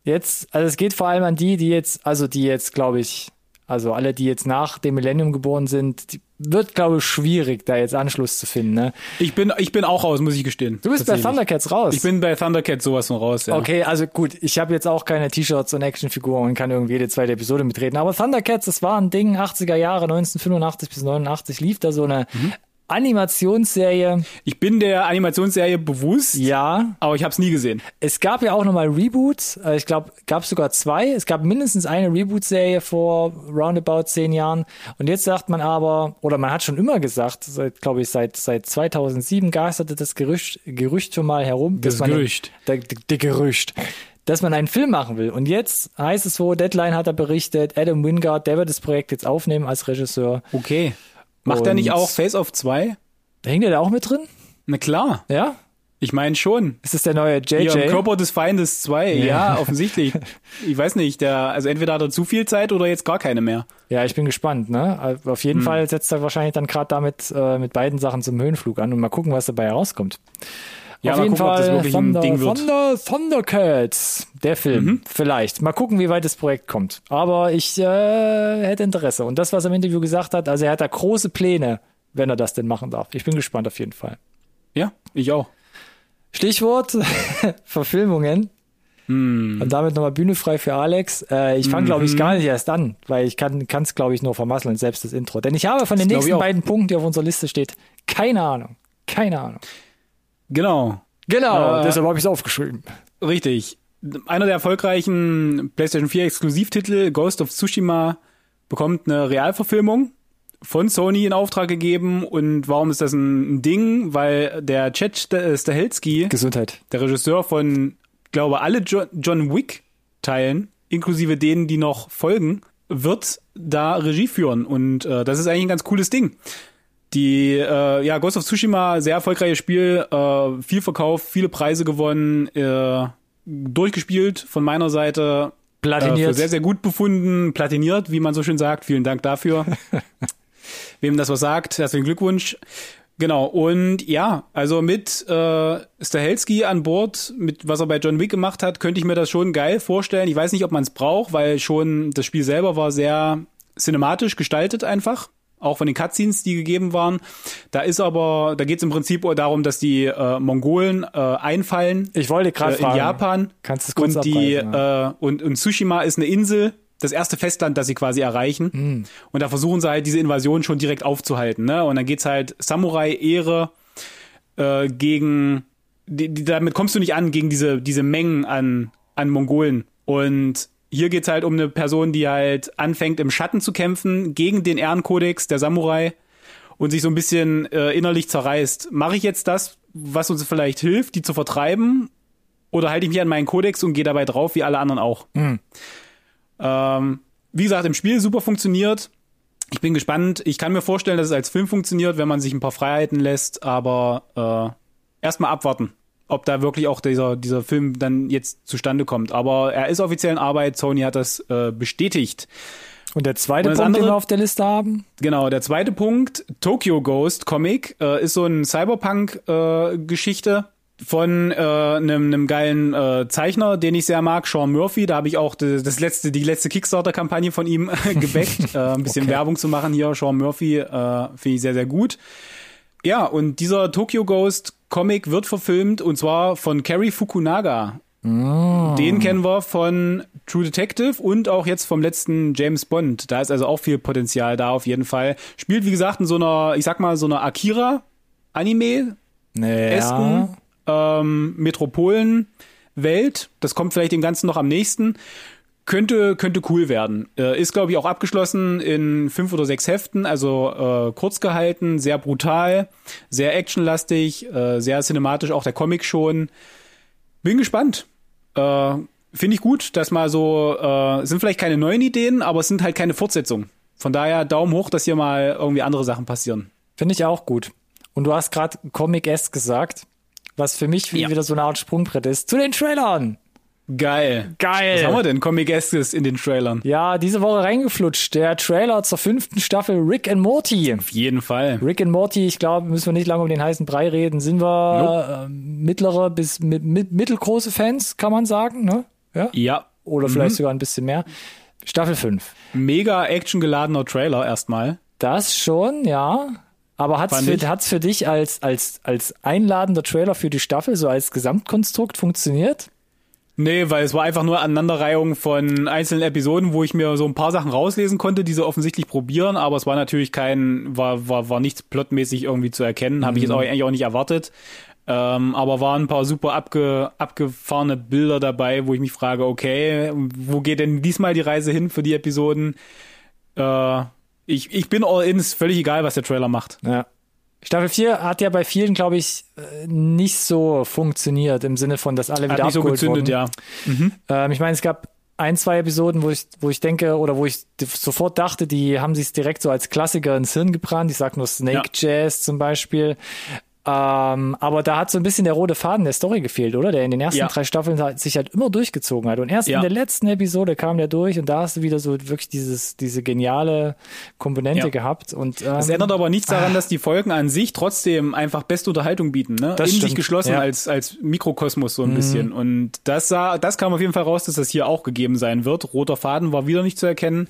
Jetzt, also es geht vor allem an die, die jetzt, also die jetzt, glaube ich, also alle, die jetzt nach dem Millennium geboren sind, wird, glaube ich, schwierig, da jetzt Anschluss zu finden. Ne? Ich bin, ich bin auch raus, muss ich gestehen. Du bist bei Thundercats raus. Ich bin bei Thundercats sowas von raus. Ja. Okay, also gut, ich habe jetzt auch keine T-Shirts und Actionfiguren und kann irgendwie jede zweite Episode mitreden. Aber Thundercats, das war ein Ding, 80er Jahre, 1985 bis 89 lief da so eine mhm. Animationsserie. Ich bin der Animationsserie bewusst. Ja. Aber ich habe es nie gesehen. Es gab ja auch nochmal Reboots. Äh, ich glaube, gab es sogar zwei. Es gab mindestens eine Reboot-Serie vor roundabout zehn Jahren. Und jetzt sagt man aber, oder man hat schon immer gesagt, seit, glaube ich, seit, seit 2007 geisterte das Gerücht, Gerücht schon mal herum. Das Gerücht. Der, der Gerücht dass man einen Film machen will. Und jetzt heißt es so, Deadline hat er berichtet, Adam Wingard, der wird das Projekt jetzt aufnehmen als Regisseur. Okay. Macht er nicht auch Face Off 2? Hängt er da auch mit drin? Na klar. Ja? Ich meine schon. Ist das der neue JJ? Ja, Körper des Feindes 2. Ja. ja, offensichtlich. [laughs] ich weiß nicht, der, also entweder hat er zu viel Zeit oder jetzt gar keine mehr. Ja, ich bin gespannt, ne? Auf jeden hm. Fall setzt er wahrscheinlich dann gerade damit äh, mit beiden Sachen zum Höhenflug an und mal gucken, was dabei herauskommt. Ja, Auf jeden gucken, ob das Fall Thunder, Ding wird. Thunder, Thundercats, der Film. Mhm. Vielleicht. Mal gucken, wie weit das Projekt kommt. Aber ich äh, hätte Interesse. Und das, was er im Interview gesagt hat, also er hat da große Pläne, wenn er das denn machen darf. Ich bin gespannt auf jeden Fall. Ja, ich auch. Stichwort [laughs] Verfilmungen. Hm. Und damit nochmal Bühne frei für Alex. Äh, ich fange, glaube Mhm. ich, gar nicht erst an, weil ich kann es, glaube ich, nur vermasseln, selbst das Intro. Denn ich habe von den Das glaub nächsten beiden Punkten, die auf unserer Liste steht, keine Ahnung. Keine Ahnung. Genau. Genau, Äh, deshalb habe ich es aufgeschrieben. Richtig. Einer der erfolgreichen PlayStation 4 Exklusivtitel, Ghost of Tsushima, bekommt eine Realverfilmung von Sony in Auftrag gegeben. Und warum ist das ein Ding? Weil der Chet St- Stahelski, Gesundheit. der Regisseur von, glaube alle jo John Wick Teilen, inklusive denen, die noch folgen, wird da Regie führen. Und äh, das ist eigentlich ein ganz cooles Ding. Die, äh, ja, Ghost of Tsushima, sehr erfolgreiches Spiel, äh, viel verkauft, viele Preise gewonnen, äh, durchgespielt von meiner Seite. Äh, Platiniert. für sehr, sehr gut befunden, platiniert, wie man so schön sagt. Vielen Dank dafür. [laughs] Wem das was sagt, herzlichen Glückwunsch. Genau, und ja, also mit äh, Stahelski an Bord, mit was er bei John Wick gemacht hat, könnte ich mir das schon geil vorstellen. Ich weiß nicht, ob man es braucht, weil schon das Spiel selber war sehr cinematisch gestaltet einfach. Auch von den Cutscenes, die gegeben waren. Da ist aber, da geht es im Prinzip darum, dass die äh, Mongolen äh, einfallen Ich wollte gerade äh, in fragen. Japan. Kannst du es kurz und die ja. äh, und, und Tsushima ist eine Insel, das erste Festland, das sie quasi erreichen. Hm. Und da versuchen sie halt diese Invasion schon direkt aufzuhalten. Ne? Und dann geht's halt Samurai Ehre äh, gegen die, die, damit kommst du nicht an gegen diese diese Mengen an an Mongolen. Und hier geht's halt um eine Person, die halt anfängt im Schatten zu kämpfen gegen den Ehrenkodex der Samurai und sich so ein bisschen äh, innerlich zerreißt. Mache ich jetzt das, was uns vielleicht hilft, die zu vertreiben? Oder halte ich mich an meinen Kodex und gehe dabei drauf, wie alle anderen auch? Ähm, wie gesagt, im Spiel super funktioniert. Ich bin gespannt. Ich kann mir vorstellen, dass es als Film funktioniert, wenn man sich ein paar Freiheiten lässt, aber äh, erstmal abwarten, ob da wirklich auch dieser, dieser Film dann jetzt zustande kommt. Aber er ist offiziell in Arbeit, Sony hat das äh, bestätigt. Und der zweite Und Punkt, den andere- wir auf der Liste haben? Genau, der zweite Punkt, Tokyo Ghost Comic, äh, ist so ein Cyberpunk-Geschichte von äh, einem, einem geilen äh, Zeichner, den ich sehr mag, Sean Murphy. Da habe ich auch das, das letzte, die letzte Kickstarter-Kampagne von ihm [laughs] gebackt, äh, ein bisschen Okay. Werbung zu machen hier. Sean Murphy äh, finde ich sehr, sehr gut. Ja, und dieser Tokyo Ghost Comic wird verfilmt und zwar von Kerry Fukunaga. Den kennen wir von True Detective und auch jetzt vom letzten James Bond. Da ist also auch viel Potenzial da auf jeden Fall. Spielt, wie gesagt, in so einer, ich sag mal, so einer Akira-Anime, Esken, ähm, Metropolen-Welt. Das kommt vielleicht dem Ganzen noch am nächsten. Könnte, könnte cool werden. Äh, ist, glaube ich, auch abgeschlossen in fünf oder sechs Heften, also äh, kurz gehalten, sehr brutal, sehr actionlastig, äh, sehr cinematisch, auch der Comic schon. Bin gespannt. Äh, Finde ich gut, dass mal so, äh, sind vielleicht keine neuen Ideen, aber es sind halt keine Fortsetzungen. Von daher Daumen hoch, dass hier mal irgendwie andere Sachen passieren. Finde ich auch gut. Und du hast gerade Comic-esque gesagt, was für mich Ja. wieder so eine Art Sprungbrett ist. Zu den Trailern. Geil. Geil. Was haben wir denn? Comic Esques in den Trailern. Ja, diese Woche reingeflutscht. Der Trailer zur fünften Staffel Rick and Morty. Auf jeden Fall. Rick and Morty, ich glaube, müssen wir nicht lange um den heißen Brei reden. Sind wir äh, mittlere bis mi mi mittelgroße Fans, kann man sagen, ne? Ja? Ja. Oder vielleicht sogar ein bisschen mehr. Staffel 5. Mega actiongeladener Trailer erstmal. Das schon, ja. Aber hat's Fand für, hat's für dich als, als, als einladender Trailer für die Staffel, so als Gesamtkonstrukt funktioniert? Nee, weil es war einfach nur Aneinanderreihung von einzelnen Episoden, wo ich mir so ein paar Sachen rauslesen konnte, die sie offensichtlich probieren, aber es war natürlich kein, war, war, war nichts plotmäßig irgendwie zu erkennen, habe ich jetzt auch, eigentlich auch nicht erwartet. Ähm, aber waren ein paar super abge, abgefahrene Bilder dabei, wo ich mich frage, okay, wo geht denn diesmal die Reise hin für die Episoden? Äh, ich, ich bin all in, ist völlig egal, was der Trailer macht. Ja. Staffel 4 hat ja bei vielen, glaube ich, äh, nicht so funktioniert, im Sinne von, dass alle Hat wieder nicht so gezündet, wurden. ja. Ähm, ich meine, es gab ein, zwei Episoden, wo ich, wo ich denke, oder wo ich sofort dachte, die haben sich direkt so als Klassiker ins Hirn gebrannt. Ich sag nur Snake Jazz zum Beispiel. Ähm, aber da hat so ein bisschen der rote Faden der Story gefehlt, oder? Der in den ersten Ja. drei Staffeln halt- sich halt immer durchgezogen hat. Und erst Ja. in der letzten Episode kam der durch und da hast du wieder so wirklich dieses, diese geniale Komponente Ja. gehabt. Und, ähm, Das ändert aber nichts daran, dass die Folgen an sich trotzdem einfach beste Unterhaltung bieten, ne? Das In sich stimmt, geschlossen ja. als, als Mikrokosmos so ein bisschen. Und das sah, das kam auf jeden Fall raus, dass das hier auch gegeben sein wird. Roter Faden war wieder nicht zu erkennen.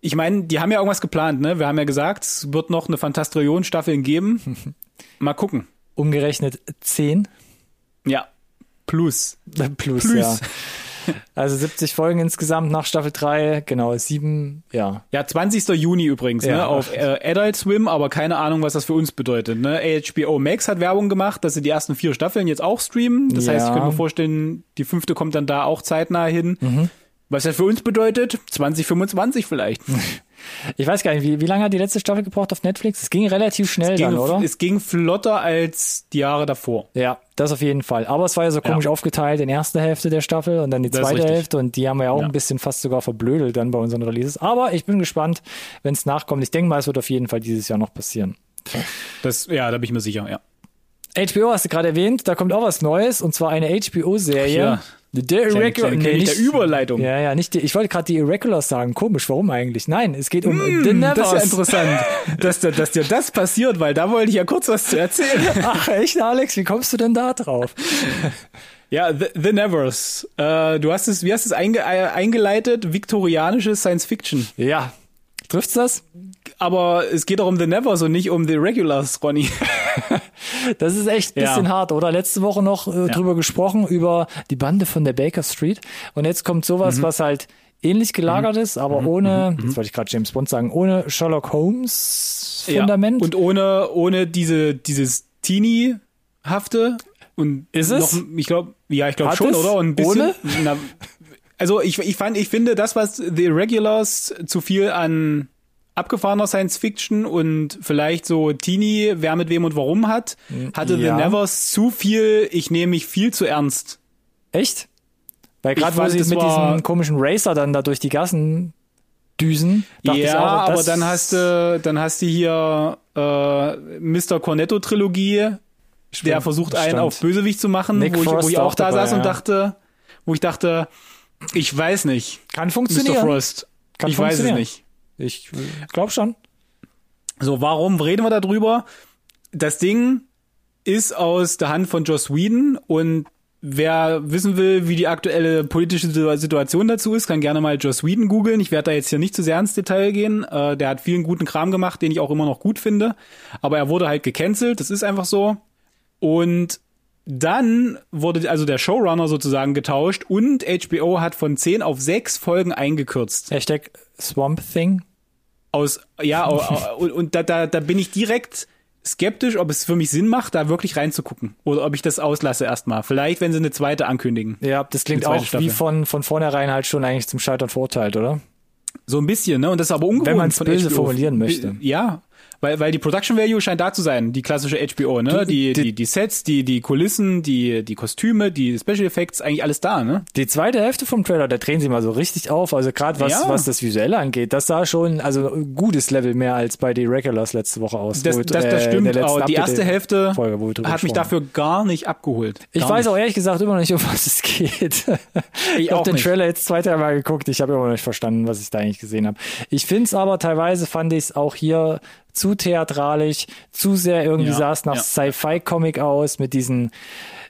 Ich meine, die haben ja irgendwas geplant, ne? Wir haben ja gesagt, es wird noch eine Fantastillion Staffeln geben. [laughs] Mal gucken. umgerechnet 10 Ja. Plus. [laughs] plus, Plus. ja. [laughs] Also 70 Folgen insgesamt nach Staffel 3, genau, sieben, ja. Ja, 20. Juni übrigens, Ja. ne, auf äh, Adult Swim, aber keine Ahnung, was das für uns bedeutet. Ne? HBO Max hat Werbung gemacht, dass sie die ersten vier Staffeln jetzt auch streamen. Das Ja. heißt, ich könnte mir vorstellen, die fünfte kommt dann da auch zeitnah hin. Mhm. Was das für uns bedeutet? 2025 vielleicht. Ich weiß gar nicht, wie, wie lange hat die letzte Staffel gebraucht auf Netflix? Es ging relativ schnell ging, dann, oder? Es ging flotter als die Jahre davor. Ja, das auf jeden Fall. Aber es war ja so komisch Ja. aufgeteilt in erste Hälfte der Staffel und dann die Das zweite. Hälfte und die haben wir ja auch Ja. ein bisschen fast sogar verblödelt dann bei unseren Releases. Aber ich bin gespannt, wenn es nachkommt. Ich denke mal, es wird auf jeden Fall dieses Jahr noch passieren. Das, ja, da bin ich mir sicher, ja. HBO hast du gerade erwähnt, da kommt auch was Neues und zwar eine HBO-Serie. Ja. Kleine, Irregular, kleine König der Überleitung. Ja, ja, nicht die, ich wollte gerade die Irregulars sagen. Komisch, warum eigentlich? Nein, es geht um The Hm, das ist ja Nevers. interessant, [laughs] dass, dir- dass dir das passiert, weil da wollte ich ja kurz was zu erzählen. [laughs] Ach, echt, Alex? Wie kommst du denn da drauf? [laughs] Ja, The, The Nevers. Äh, du hast es, wie hast du es einge, äh, eingeleitet? Viktorianische Science Fiction. Ja. Trifft's das? Aber es geht doch um The Nevers und nicht um The Regulars, Ronny. [laughs] Das ist echt ein Ja. bisschen hart, oder? Letzte Woche noch äh, drüber gesprochen, über die Bande von der Baker Street. Und jetzt kommt sowas, Mhm. was halt ähnlich gelagert ist, aber ohne, jetzt wollte ich gerade James Bond sagen, ohne Sherlock Holmes Fundament. Ja. Und ohne, ohne diese, dieses Teenie-hafte. Und Ist es? Noch, ich glaube, ja, ich glaube schon, es? oder? Und ein bisschen. Ohne? Na, also ich, ich fand, ich finde, das, was The Irregulars zu viel an abgefahrener Science Fiction und vielleicht so Teenie, wer mit wem und warum hat, hatte Ja. The Nevers zu viel, ich nehme mich viel zu ernst. Echt? Weil gerade wo sie mit diesem komischen Racer dann da durch die Gassen düsen, dachte ja, ich auch, aber dann hast du, dann hast du hier äh, Mr. Cornetto Trilogie, der versucht einen stimmt. auf Bösewicht zu machen, Nick wo ich, wo ich auch auch da dabei, saß und ja. dachte, wo ich dachte, ich weiß nicht, kann Mr. funktionieren. Frost, Kann ich weiß es nicht. Ich glaube schon. So, warum reden wir darüber? Das Ding ist aus der Hand von Joss Whedon und wer wissen will, wie die aktuelle politische Situ- Situation dazu ist, kann gerne mal Joss Whedon googeln. Ich werde da jetzt hier nicht zu sehr ins Detail gehen. Äh, der hat vielen guten Kram gemacht, den ich auch immer noch gut finde. Aber er wurde halt gecancelt, das ist einfach so. Und dann wurde also der Showrunner sozusagen getauscht und HBO hat von 10 auf 6 Folgen eingekürzt Hashtag Swamp Thing. Aus ja [laughs] und, und da, da, da bin ich direkt skeptisch, ob es für mich Sinn macht, da wirklich reinzugucken oder ob ich das auslasse erstmal. Vielleicht, wenn sie eine zweite ankündigen. Ja, das klingt auch Staffel. wie von, von vornherein halt schon eigentlich zum Scheitern verurteilt, oder? So ein bisschen, ne? Und das ist aber ungewohnt Wenn man's von böse HBO. formulieren möchte. Ja, weil, weil die Production Value scheint da zu sein, die klassische HBO, ne? Die, die- die, die Sets, die, die Kulissen, die, die Kostüme, die Special Effects, eigentlich alles da, ne? Die zweite Hälfte vom Trailer, da drehen sie mal so richtig auf. Also gerade was, Ja. was das Visuelle angeht, das sah schon also ein gutes Level mehr als bei The Regulars letzte Woche aus. Das, wo, das, äh, das in stimmt, letzten aber die erste Hälfte Folge, hat mich dafür gar nicht abgeholt. Ich gar weiß nicht. auch ehrlich gesagt immer noch nicht, um [laughs] was es geht. Ich Ich habe auch den nicht. Trailer jetzt zwei, drei Mal geguckt. Ich habe immer noch nicht verstanden, was ich da eigentlich gesehen habe. Ich finde es aber teilweise fand ich es auch hier zu theatralisch, zu sehr irgendwie Ja, sah es nach ja. Sci-Fi-Comic aus mit diesen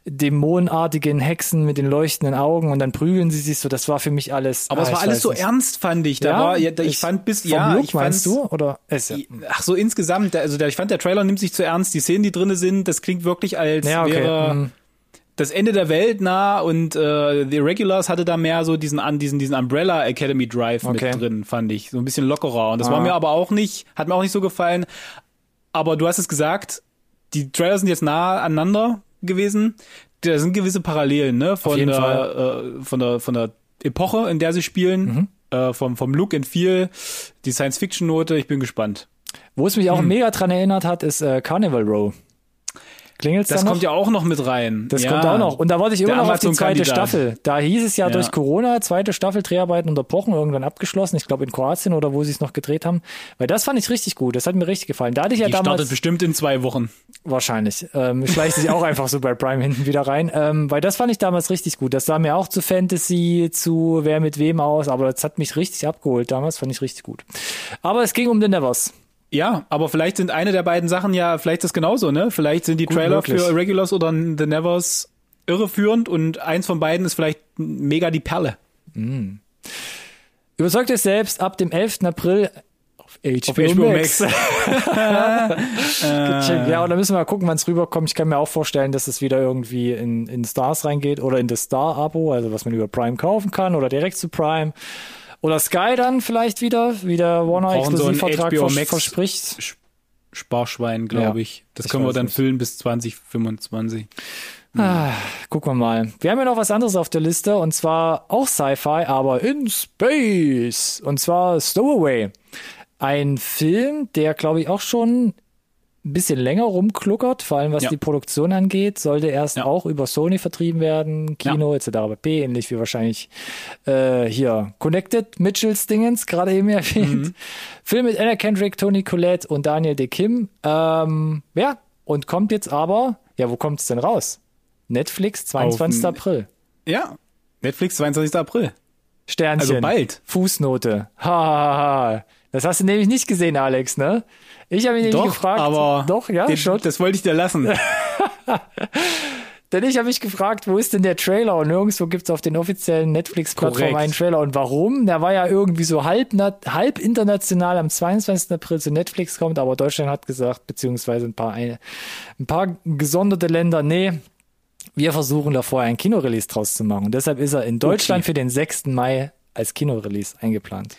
dämonenartigen Hexen mit den leuchtenden Augen und dann prügeln sie sich so. Das war für mich alles. Aber ah, es war ich alles so nicht. ernst, fand ich. Da Ja, war, ja, da- ich ist fand bis, ja, Look ich meinst du oder ist ja. Ach so, insgesamt, also der, ich fand, der Trailer nimmt sich zu ernst, die Szenen, die drinne sind, das klingt wirklich als Ja, okay. wäre mhm. Das Ende der Welt nah und äh, The Irregulars hatte da mehr so diesen an diesen diesen Umbrella Academy Drive Okay. mit drin, fand ich, so ein bisschen lockerer und das war Ah. mir aber auch nicht, hat mir auch nicht so gefallen. Aber du hast es gesagt, die Trailer sind jetzt nah aneinander gewesen. Da sind gewisse Parallelen, ne, von der äh, von der von der Epoche, in der sie spielen, Mhm. äh, vom vom Look and Feel, die Science Fiction Note, ich bin gespannt. Wo es mich Hm. auch mega dran erinnert hat, ist äh, Carnival Row. Klingelt's Das kommt ja auch noch mit rein. Das ja. kommt auch noch. Und da warte ich immer Der noch auf die zweite. Staffel. Da hieß es ja, Ja. durch Corona, zweite Staffel, Dreharbeiten unterbrochen, irgendwann abgeschlossen. Ich glaube in Kroatien oder wo sie es noch gedreht haben. Weil das fand ich richtig gut. Das hat mir richtig gefallen. Da hatte ich ja Die startet damals bestimmt in zwei Wochen. wahrscheinlich. Ähm, schleicht sich auch [laughs] einfach so bei Prime hinten wieder rein. Ähm, weil das fand ich damals richtig gut. Das sah mir auch zu Fantasy, zu wer mit wem aus, aber das hat mich richtig abgeholt damals, fand ich richtig gut. Aber es ging um The Nevers. Ja, aber vielleicht sind eine der beiden Sachen ja, vielleicht ist genauso, ne? Vielleicht sind die Gut Trailer möglich. für Regulars oder The Nevers irreführend und eins von beiden ist vielleicht mega die Perle. Überzeugt euch selbst, ab dem 11. April auf HBO, Auf HBO Max. Max. [laughs] Gecheckt. Ja, und da müssen wir mal gucken, wann es rüberkommt. Ich kann mir auch vorstellen, dass es wieder irgendwie in, in Stars reingeht oder in das Star-Abo, also was man über Prime kaufen kann oder direkt zu Prime. Oder Sky dann vielleicht wieder, wie der Warner Brauchen so vers verspricht. Sch- Sparschwein, glaube Ja, ich. Das ich können wir dann nicht. füllen bis 2025. Ah, gucken wir mal. Wir haben ja noch was anderes auf der Liste und zwar auch Sci-Fi, aber in Space. Und zwar Stowaway. Ein Film, der glaube ich auch schon ein bisschen länger rumkluckert, vor allem was Ja. die Produktion angeht, sollte erst Ja. auch über Sony vertrieben werden, Kino etc. pp, ähnlich wie wahrscheinlich äh, hier Connected Mitchells Dingens, gerade eben [laughs] erwähnt. Mhm. Film mit Anna Kendrick, Tony Collette und Daniel De Kim. Ähm, ja, und kommt jetzt aber, ja, wo kommt's denn raus? Netflix, 22. Auf- April. Ja. Netflix, 22. April. Sternchen. Also bald. Fußnote. Ha, ha, ha. Das hast du nämlich nicht gesehen, Alex, ne? Ich habe ihn nämlich Doch, gefragt. aber Doch, ja, den, schon. das wollte ich dir lassen. [laughs] Denn ich habe mich gefragt, wo ist denn der Trailer? Und nirgendwo gibt's auf den offiziellen Netflix-Plattformen einen Trailer. Und warum? Der war ja irgendwie so halb, halb international am 22. April zu Netflix kommt, aber Deutschland hat gesagt, beziehungsweise ein paar, ein, ein paar gesonderte Länder, nee, wir versuchen da vorher ein Kinorelease draus zu machen. Und deshalb ist er in Deutschland Okay. für den 6. Mai als Kinorelease eingeplant.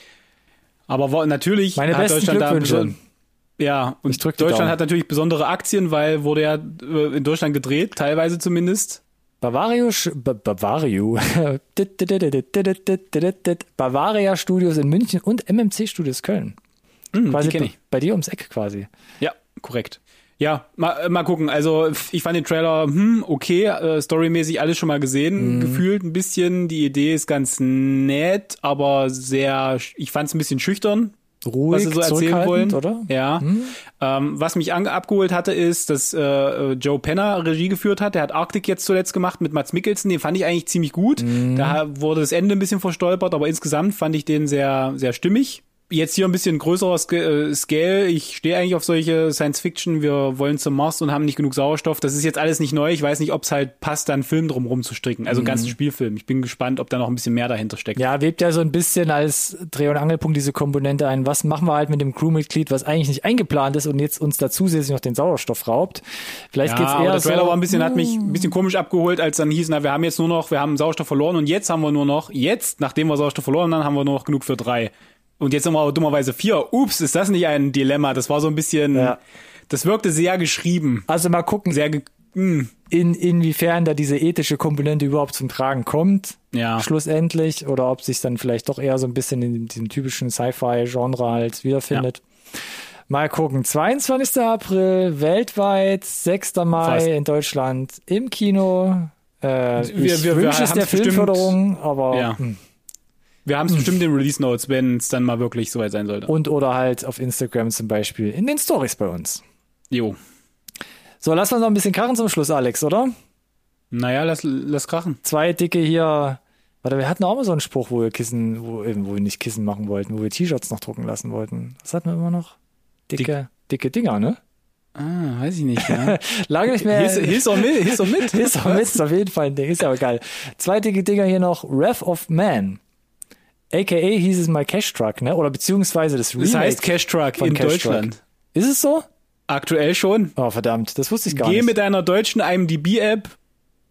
Aber natürlich Meine hat Deutschland da ja, und Deutschland hat natürlich besondere Aktien, weil wurde ja äh, in Deutschland gedreht, teilweise zumindest. Bavario, Bavario, Bavaria Studios in München und MMC Studios Köln. Hm, Quasi bei, ich. bei dir ums Eck quasi. Ja, korrekt. Ja, mal, mal gucken. Also ich fand den Trailer, hm, okay, äh, storymäßig alles schon mal gesehen, Mhm. gefühlt ein bisschen. Die Idee ist ganz nett, aber sehr, ich fand es ein bisschen schüchtern, Ruhig, was sie so erzählen wollen. oder? Ja. Ähm, was mich abgeholt hatte, ist, dass äh, äh, Joe Penner Regie geführt hat. Der hat Arctic jetzt zuletzt gemacht mit Mats Mikkelsen. Den fand ich eigentlich ziemlich gut. Mhm. Da wurde das Ende ein bisschen verstolpert, aber insgesamt fand ich den sehr, sehr stimmig. Jetzt hier ein bisschen größerer äh, Scale. Ich stehe eigentlich auf solche Science Fiction. Wir wollen zum Mars und haben nicht genug Sauerstoff. Das ist jetzt alles nicht neu. Ich weiß nicht, ob es halt passt, da einen Film drumherum zu stricken. Also einen ganzen Spielfilm. Ich bin gespannt, ob da noch ein bisschen mehr dahinter steckt. Mhm. Ja, webt ja so ein bisschen als Dreh- und Angelpunkt diese Komponente ein. Was machen wir halt mit dem Crewmitglied, was eigentlich nicht eingeplant ist und jetzt uns da zusätzlich noch den Sauerstoff raubt? Vielleicht geht's aber eher der Trailer so, war ein bisschen, hat mich ein bisschen komisch abgeholt, als dann hieß, na, wir haben jetzt nur noch, wir haben Sauerstoff verloren und jetzt haben wir nur noch, jetzt, nachdem wir Sauerstoff verloren haben, haben wir nur noch genug für drei. Und jetzt wir aber dummerweise vier. Ups, ist das nicht ein Dilemma? Das war so ein bisschen, Ja. das wirkte sehr geschrieben. Also mal gucken, Sehr, ge hm, in, inwiefern da diese ethische Komponente überhaupt zum Tragen kommt. ja. schlussendlich oder ob sich dann vielleicht doch eher so ein bisschen in diesem typischen Sci-Fi-Genre halt wiederfindet. Mal gucken. 22. April weltweit, 6. Mai Fast. in Deutschland im Kino. Äh, Wir- ich wir- wir wünsche es der bestimmt- Filmförderung, aber Ja. hm. Wir haben es bestimmt in Release Notes, wenn es dann mal wirklich soweit sein sollte. und oder halt auf Instagram zum Beispiel in den Stories bei uns. Jo. So, lass uns noch ein bisschen karren zum Schluss, Alex, oder? Naja, lass, lass krachen. Zwei dicke hier. Warte, wir hatten auch mal so einen Spruch, wo wir Kissen, wo, wo wir nicht Kissen machen wollten, wo wir T-Shirts noch drucken lassen wollten. Was hatten wir immer noch? Dicke, dicke Dinger, ne? Ah, weiß ich nicht, ja. [laughs] Lange nicht mehr. Hilf's, hilf's auch mit, hilf's auch mit. [laughs] Ist auch mit, ist auf jeden Fall ein Ding, ist ja auch geil. Zwei dicke Dinger hier noch, Wrath of Man. AKA hieß es mal Cash Truck, ne? Oder beziehungsweise das Remake. Das heißt Cash Truck von in Cash Deutschland. Ist es so? Aktuell schon. Oh, verdammt, das wusste ich gar Geh nicht. mit deiner deutschen IMDb-App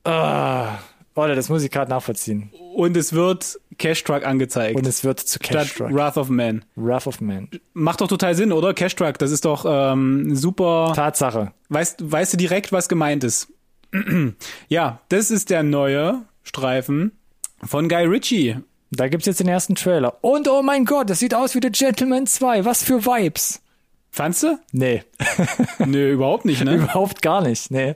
Ah, warte, das muss ich gerade nachvollziehen. und es wird Cash Truck angezeigt. Und es wird zu Cash Truck. Wrath of Man. Wrath of Man. Macht doch total Sinn, oder? Cash Truck, das ist doch ähm, super. Tatsache. Weißt, weißt du direkt, was gemeint ist? [clears throat] ja, das ist der neue Streifen von Guy Ritchie. Da gibt's jetzt den ersten Trailer. Und oh mein Gott, das sieht aus wie The Gentleman 2. Was für Vibes. Fandst du? Nee, [laughs] Nö, überhaupt nicht, ne? überhaupt gar nicht. Nee.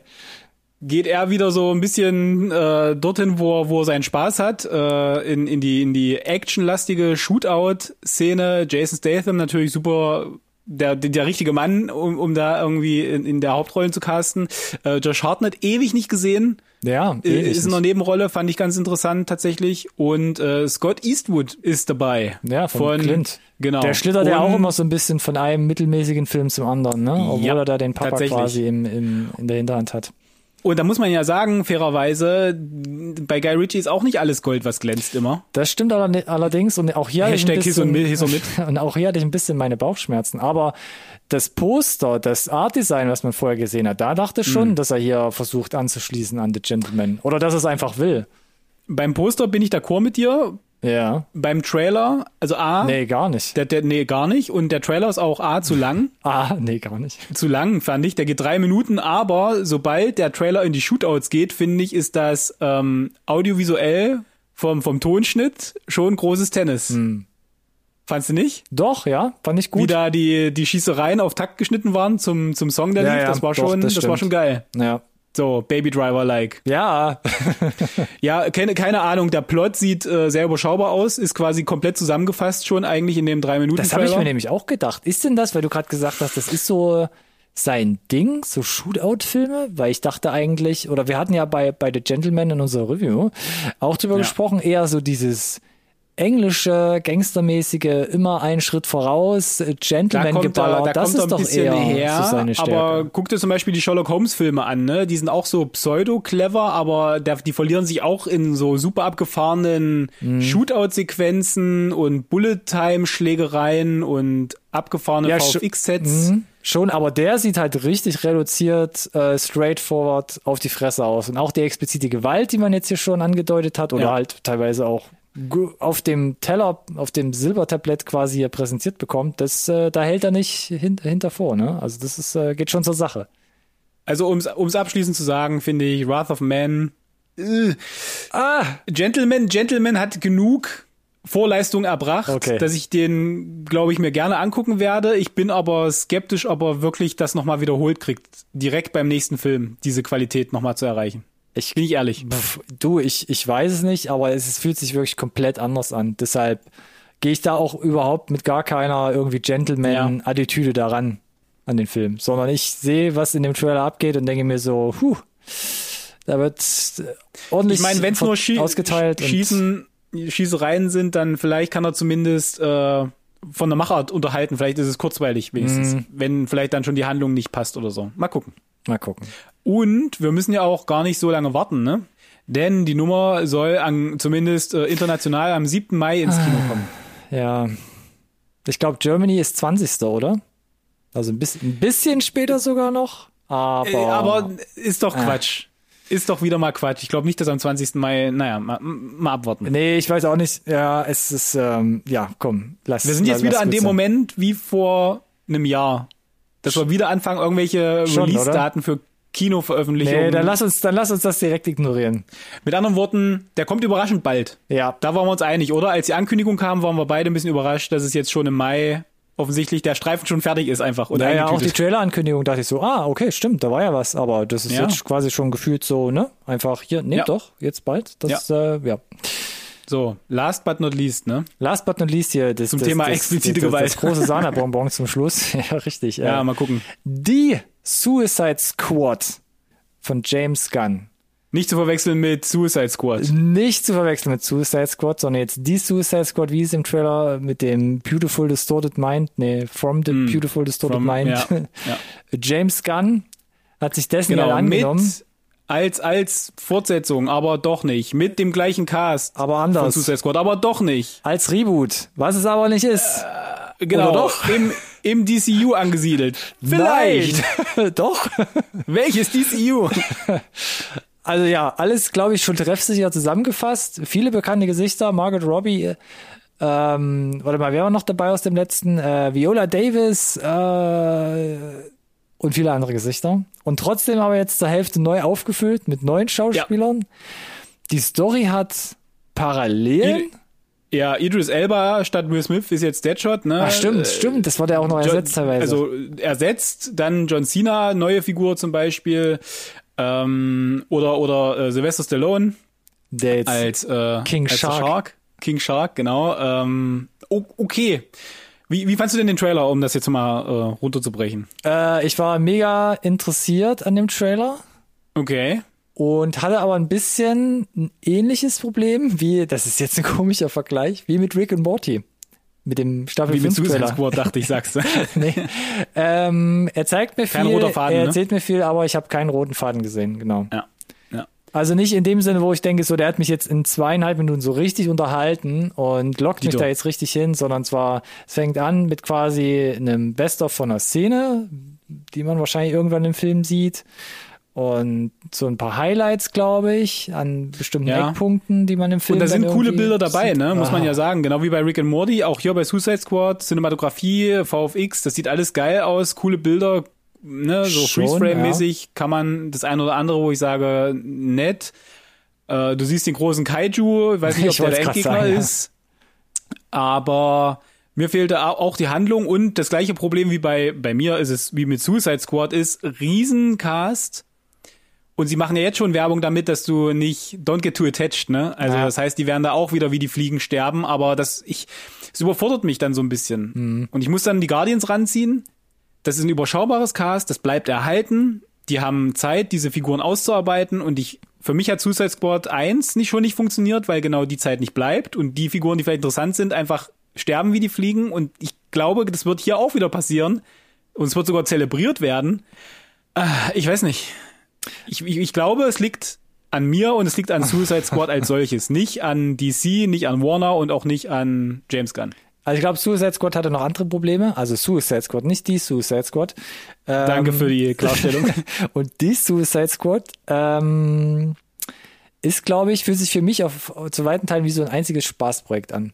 Geht er wieder so ein bisschen äh, dorthin, wo er, wo er seinen Spaß hat, äh, in, in die, in die actionlastige Shootout-Szene. Jason Statham natürlich super der, der, richtige Mann, um, um da irgendwie in, in der Hauptrollen zu casten. Äh, Josh Hartnett ewig nicht gesehen. Ja, Äh, ewig ist in einer. Nebenrolle, fand ich ganz interessant tatsächlich. Und äh, Scott Eastwood ist dabei. Ja, von, Clint. Genau. Der schlittert ja auch immer so ein bisschen von einem mittelmäßigen Film zum anderen, ne? Obwohl Ja, er da den Papa quasi im, im, in der Hinterhand hat. Und da muss man ja sagen, fairerweise, bei Guy Ritchie ist auch nicht alles Gold, was glänzt immer. Das stimmt alle- allerdings und auch hier hatte ich ein Hashtag Hiss und bisschen, Hiss und Mit. [laughs] und auch hier hatte ich ein bisschen meine Bauchschmerzen. Aber das Poster, das Art-Design, was man vorher gesehen hat, da dachte ich Mhm. schon, dass er hier versucht anzuschließen an The Gentleman. Oder dass er es einfach will. Beim Poster bin ich d'accord mit dir. Ja. Beim Trailer, also A, Nee, gar nicht. der, der, nee, gar nicht. Und der Trailer ist auch A, zu lang. [laughs] Ah, nee, gar nicht. zu lang, fand ich. Der geht drei Minuten, aber sobald der Trailer in die Shootouts geht, finde ich, ist das ähm, audiovisuell vom, vom Tonschnitt schon großes Tennis. Hm. Fandst du nicht? Doch, ja, fand ich Wie gut. da die, die Schießereien auf Takt geschnitten waren zum, zum Song, der Ja, lief, ja, das war doch, schon, das das, war schon geil. Ja. So, Baby Driver-like. Ja, [laughs] Ja, keine, keine Ahnung, der Plot sieht äh, sehr überschaubar aus, ist quasi komplett zusammengefasst schon eigentlich in dem drei minuten das habe ich mir nämlich auch gedacht. Ist denn das, weil du gerade gesagt hast, das ist so sein Ding, so Shootout-Filme? Weil ich dachte eigentlich, oder wir hatten ja bei, bei The Gentleman in unserer Review auch drüber Ja. gesprochen, eher so dieses englische, gangstermäßige, immer einen Schritt voraus, äh, Da Gentleman kommt er, geballert, da das ist doch eher her, so seine Stärke. aber guck dir zum Beispiel die Sherlock Holmes Filme an, ne? Die sind auch so pseudo-clever, aber der, die verlieren sich auch in so super abgefahrenen Mhm. Shootout-Sequenzen und Bullet-Time-Schlägereien und abgefahrene Ja, sch- VFX-Sets. Mhm. Schon, aber der sieht halt richtig reduziert, äh, straightforward auf die Fresse aus. Und auch die explizite Gewalt, die man jetzt hier schon angedeutet hat, oder Ja. halt teilweise auch auf dem Teller, auf dem Silbertablett quasi hier präsentiert bekommt, das, äh, da hält er nicht hin, hinter vor, ne? Also das ist, äh, geht schon zur Sache. Also ums, ums abschließend zu sagen, finde ich Wrath of Man. Äh, Ah! Gentleman, Gentleman hat genug Vorleistung erbracht, Okay. dass ich den, glaube ich, mir gerne angucken werde. Ich bin aber skeptisch, ob er wirklich das nochmal wiederholt kriegt, direkt beim nächsten Film diese Qualität nochmal zu erreichen. Ich, Bin ich ehrlich. pf, du, ich, ich weiß es nicht, aber es, es fühlt sich wirklich komplett anders an. Deshalb gehe ich da auch überhaupt mit gar keiner irgendwie Gentleman-Attitüde daran an den Film, sondern ich sehe, was in dem Trailer abgeht und denke mir so, huh, da wird äh, ordentlich Ich meine, wenn es nur Schie ausgeteilt Schießen, Schießereien sind, dann vielleicht kann er zumindest äh, von der Machart unterhalten. Vielleicht ist es kurzweilig wenigstens, Mhm. wenn vielleicht dann schon die Handlung nicht passt oder so. Mal gucken. Mal gucken. Und wir müssen ja auch gar nicht so lange warten, ne? Denn die Nummer soll an, zumindest äh, international am 7. Mai ins Kino kommen. Ja. Ich glaube, Germany ist 20. oder? Also ein bisschen, ein bisschen später sogar noch. Aber, Äh, aber ist doch Quatsch. Ist doch wieder mal Quatsch. Ich glaube nicht, dass am 20. Mai, naja, mal, mal abwarten. nee, ich weiß auch nicht. Ja, es ist, ähm, ja, komm, lass Wir sind jetzt lass wieder an gut dem sein. Moment wie vor einem Jahr. Dass wir wieder anfangen, irgendwelche Release-Daten für Kinoveröffentlichungen. Nee, dann lass uns, dann lass uns das direkt ignorieren. Mit anderen Worten, der kommt überraschend bald. Ja. Da waren wir uns einig, oder? Als die Ankündigung kam, waren wir beide ein bisschen überrascht, dass es jetzt schon im Mai offensichtlich der Streifen schon fertig ist einfach. Und Naja, auch die. Trailer-Ankündigung dachte ich so, ah, okay, stimmt, da war ja was, aber das ist Ja. jetzt quasi schon gefühlt so, ne? Einfach hier, nee, Ja. doch, jetzt bald. Das, ja. Äh, ja. So, last but not least, ne? Last but not least hier, das, Zum das, Thema das, explizite Gewalt. Das, große [laughs] Sahnebonbon zum Schluss. [laughs] ja, richtig. Ja, äh, mal gucken. die Suicide Squad von James Gunn. Nicht zu verwechseln mit Suicide Squad. Nicht zu verwechseln mit Suicide Squad, sondern jetzt die Suicide Squad, wie es im Trailer mit dem Beautiful Distorted Mind, nee, From the Beautiful Distorted. From- Mind. ja, [laughs] ja. James Gunn hat sich dessen ja Genau, angenommen. mit als als Fortsetzung, aber doch nicht. Mit dem gleichen Cast Aber von anders. Suicide Squad, aber doch nicht. Als Reboot, was es aber nicht ist. Genau, Oder doch? Im, [laughs] im DCU angesiedelt. Vielleicht. Nein. [laughs] doch. [laughs] Welches DCU? [laughs] Also ja, alles, glaube ich, schon treffsicher zusammengefasst. Viele bekannte Gesichter. Margaret Robbie, äh, ähm, warte mal, wer war noch dabei aus dem letzten? Äh, Viola Davis äh, und viele andere Gesichter. Und trotzdem aber jetzt zur Hälfte neu aufgefüllt mit neuen Schauspielern. Die Story hat Parallelen. Ja, Idris Elba statt Will Smith ist jetzt Deadshot, ne? Ach, stimmt, Äh, stimmt. Das war der auch noch John- ersetzt teilweise. Also ersetzt, dann John Cena, neue Figur zum Beispiel. Ähm, oder oder äh, Sylvester Stallone der jetzt als äh, King als Shark. King Shark, genau. Ähm, okay. Wie, wie fandst du denn den Trailer, um das jetzt mal äh, runterzubrechen? Äh, ich war mega interessiert an dem Trailer Okay. Und hatte aber ein bisschen ein ähnliches Problem wie, das ist jetzt ein komischer Vergleich, wie mit Rick und Morty. Mit dem Staffel Wie mit 5 Suicide. Squad, dachte ich, sagst du. [laughs] nee. ähm, er zeigt mir Kein viel, roter Faden, er ne? erzählt mir viel, aber ich habe keinen roten Faden gesehen, genau. ja. ja. Also nicht in dem Sinne, wo ich denke, so der hat mich jetzt in zweieinhalb Minuten so richtig unterhalten und lockt mich Dito. da jetzt richtig hin, sondern zwar, es fängt an mit quasi einem Best-of von einer Szene, die man wahrscheinlich irgendwann im Film sieht und so ein paar Highlights, glaube ich, an bestimmten Ja. Eckpunkten, die man im Film Und da sind coole Bilder dabei, sieht. ne? Muss man Ah. ja sagen. Genau wie bei Rick and Morty, auch hier bei Suicide Squad, Cinematografie, VFX, das sieht alles geil aus, coole Bilder, ne? So Freeze-Frame-mäßig kann man das eine oder andere, wo ich sage, nett. Äh, du siehst den großen Kaiju, ich weiß nicht, [laughs] ob Ich der der Endgegner sagen, ja. ist. Aber mir fehlte au- auch die Handlung und das gleiche Problem wie bei, bei mir ist es, wie mit Suicide Squad ist, Riesencast. Und sie machen ja jetzt schon Werbung damit, dass du nicht don't get too attached, ne? Also Ja. das heißt, die werden da auch wieder wie die Fliegen sterben, aber das ich es überfordert mich dann so ein bisschen. Mhm. Und ich muss dann die Guardians ranziehen. Das ist ein überschaubares Cast, das bleibt erhalten. Die haben Zeit, diese Figuren auszuarbeiten und ich für mich hat Suicide Squad 1 nicht schon nicht funktioniert, weil genau die Zeit nicht bleibt und die Figuren, die vielleicht interessant sind, einfach sterben wie die Fliegen und ich glaube, das wird hier auch wieder passieren und es wird sogar zelebriert werden. Ah, Ich weiß nicht. Ich, ich, ich glaube, es liegt an mir und es liegt an Suicide Squad als solches. Nicht an DC, nicht an Warner und auch nicht an James Gunn. Also ich glaube, Suicide Squad hatte noch andere Probleme. Also Suicide Squad, nicht die Suicide Squad. Ähm, Danke für die Klarstellung. [laughs] Und die Suicide Squad ähm, ist, glaube ich, fühlt sich für mich auf zu weiten Teilen wie so ein einziges Spaßprojekt an.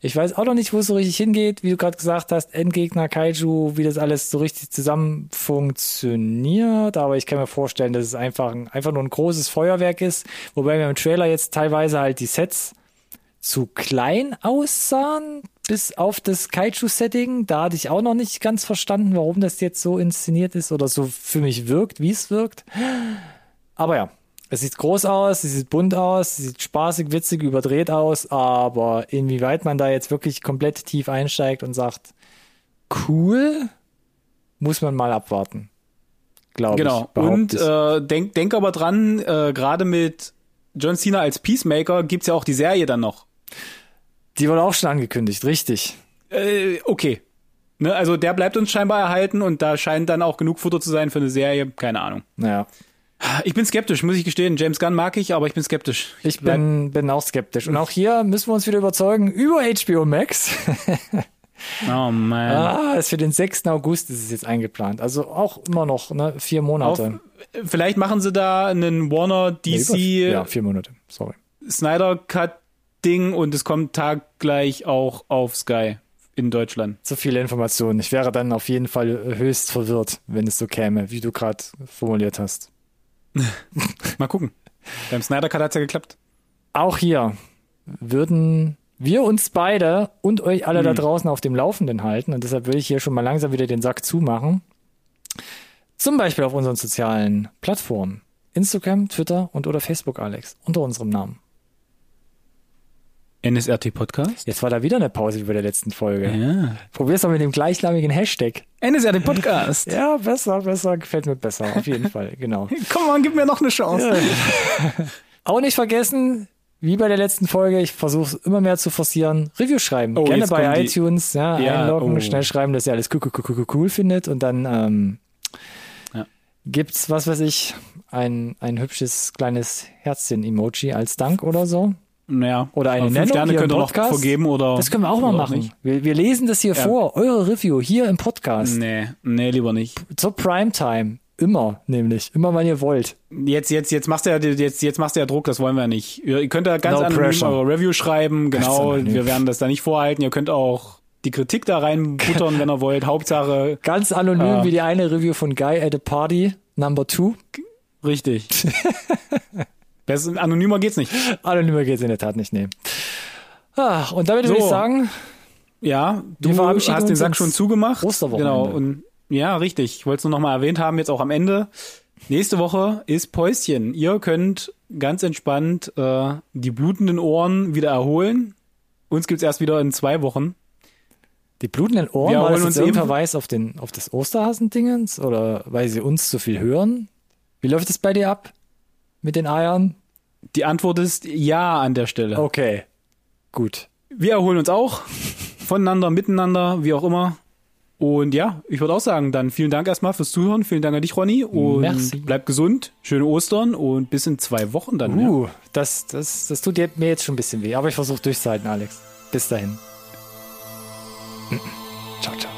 Ich weiß auch noch nicht, wo es so richtig hingeht, wie du gerade gesagt hast, Endgegner, Kaiju, wie das alles so richtig zusammen funktioniert. Aber ich kann mir vorstellen, dass es einfach, ein- einfach nur ein großes Feuerwerk ist, wobei wir im Trailer jetzt teilweise halt die Sets zu klein aussahen, bis auf das Kaiju-Setting. Da hatte ich auch noch nicht ganz verstanden, warum das jetzt so inszeniert ist oder so für mich wirkt, wie es wirkt. Aber ja, es sieht groß aus, es sieht bunt aus, es sieht spaßig, witzig, überdreht aus, aber inwieweit man da jetzt wirklich komplett tief einsteigt und sagt, cool, muss man mal abwarten. Glaube genau. ich. behaupte Und äh, denk, denk aber dran, äh, gerade mit John Cena als Peacemaker gibt's ja auch die Serie dann noch. Die wurde auch schon angekündigt, richtig. Äh, okay. Ne, also der bleibt uns scheinbar erhalten und da scheint dann auch genug Futter zu sein für eine Serie. Keine Ahnung. Naja. Ich bin skeptisch, muss ich gestehen. James Gunn mag ich, aber ich bin skeptisch. Ich bin, bin auch skeptisch. Und auch hier müssen wir uns wieder überzeugen über HBO Max. [laughs] Oh man. ah, ist für den 6. August ist es jetzt eingeplant. Also auch immer noch ne, vier Auf, Monate. vielleicht machen sie da einen Warner Nee, DC über- ja, vier Monate. Sorry. Snyder Cut Ding und es kommt taggleich auch auf Sky in Deutschland. Zu viele Informationen. Ich wäre dann auf jeden Fall höchst verwirrt, wenn es so käme, wie du gerade formuliert hast. [laughs] Mal gucken. Beim Snyder Cut hat's ja geklappt. Auch hier würden wir uns beide und euch alle Hm. da draußen auf dem Laufenden halten. Und deshalb würde ich hier schon mal langsam wieder den Sack zumachen. Zum Beispiel auf unseren sozialen Plattformen. Instagram, Twitter und oder Facebook, Alex. Unter unserem Namen. NSRT Podcast? Jetzt war da wieder eine Pause wie bei der letzten Folge. Ja. Probier's mal mit dem gleichnamigen Hashtag. NSRT Podcast. [laughs] Ja, besser, besser, gefällt mir besser. Auf jeden Fall, genau. [laughs] Komm on, gib mir noch eine Chance. [laughs] Auch nicht vergessen, wie bei der letzten Folge, ich versuche es immer mehr zu forcieren. Review schreiben. Oh, Gerne bei kommen die- iTunes, ja, Ja, einloggen, oh. schnell schreiben, dass ihr alles cool, cool, cool, cool, cool findet und dann ähm, Ja. gibt's, was weiß ich, ein, ein hübsches kleines Herzchen-Emoji als Dank oder so. Naja. Oder eine Nennung Sterne könnt ihr noch vergeben oder. Das können wir auch mal machen. Wir, wir lesen das hier Ja. vor, eure Review hier im Podcast. Nee, nee, lieber nicht. Zur Primetime. Immer, nämlich. Immer, wann ihr wollt. Jetzt, jetzt, jetzt machst du ja, jetzt, jetzt machst du ja Druck, das wollen wir nicht. Ihr, könnt da ganz No anonym pressure. eure Review schreiben, genau. Wir werden das da nicht vorhalten. Ihr könnt auch die Kritik da reinbuttern, [laughs] wenn ihr wollt. Hauptsache, Ganz anonym Ah. wie die eine Review von Guy at a Party, Number Two. richtig. [laughs] Besser, anonymer geht's nicht. Anonymer geht's in der Tat nicht, nee. Ah, und damit So. würde ich sagen, Ja, du hast den Sack schon zugemacht. Osterwochenende. Genau. Und ja, richtig. Ich wollte es nur noch mal erwähnt haben, jetzt auch am Ende. Nächste Woche ist Päuschen. Ihr könnt ganz entspannt äh, die blutenden Ohren wieder erholen. Uns gibt's erst wieder in zwei Wochen. die blutenden Ohren, Wir war das jetzt uns eben- Verweis auf, den, auf das Osterhasendingens? Oder weil sie uns zu viel hören? Wie läuft es bei dir ab? Mit den Eiern? Die Antwort ist ja an der Stelle. Okay. Gut. Wir erholen uns auch voneinander, miteinander, wie auch immer. Und ja, ich würde auch sagen, dann vielen Dank erstmal fürs Zuhören. Vielen Dank an dich, Ronny. Und Merci. bleibt gesund. Schöne Ostern und bis in zwei Wochen dann. ja. Uh, das, das, das tut mir jetzt schon ein bisschen weh. Aber ich versuche durchzuhalten, Alex. Bis dahin. Ciao, ciao.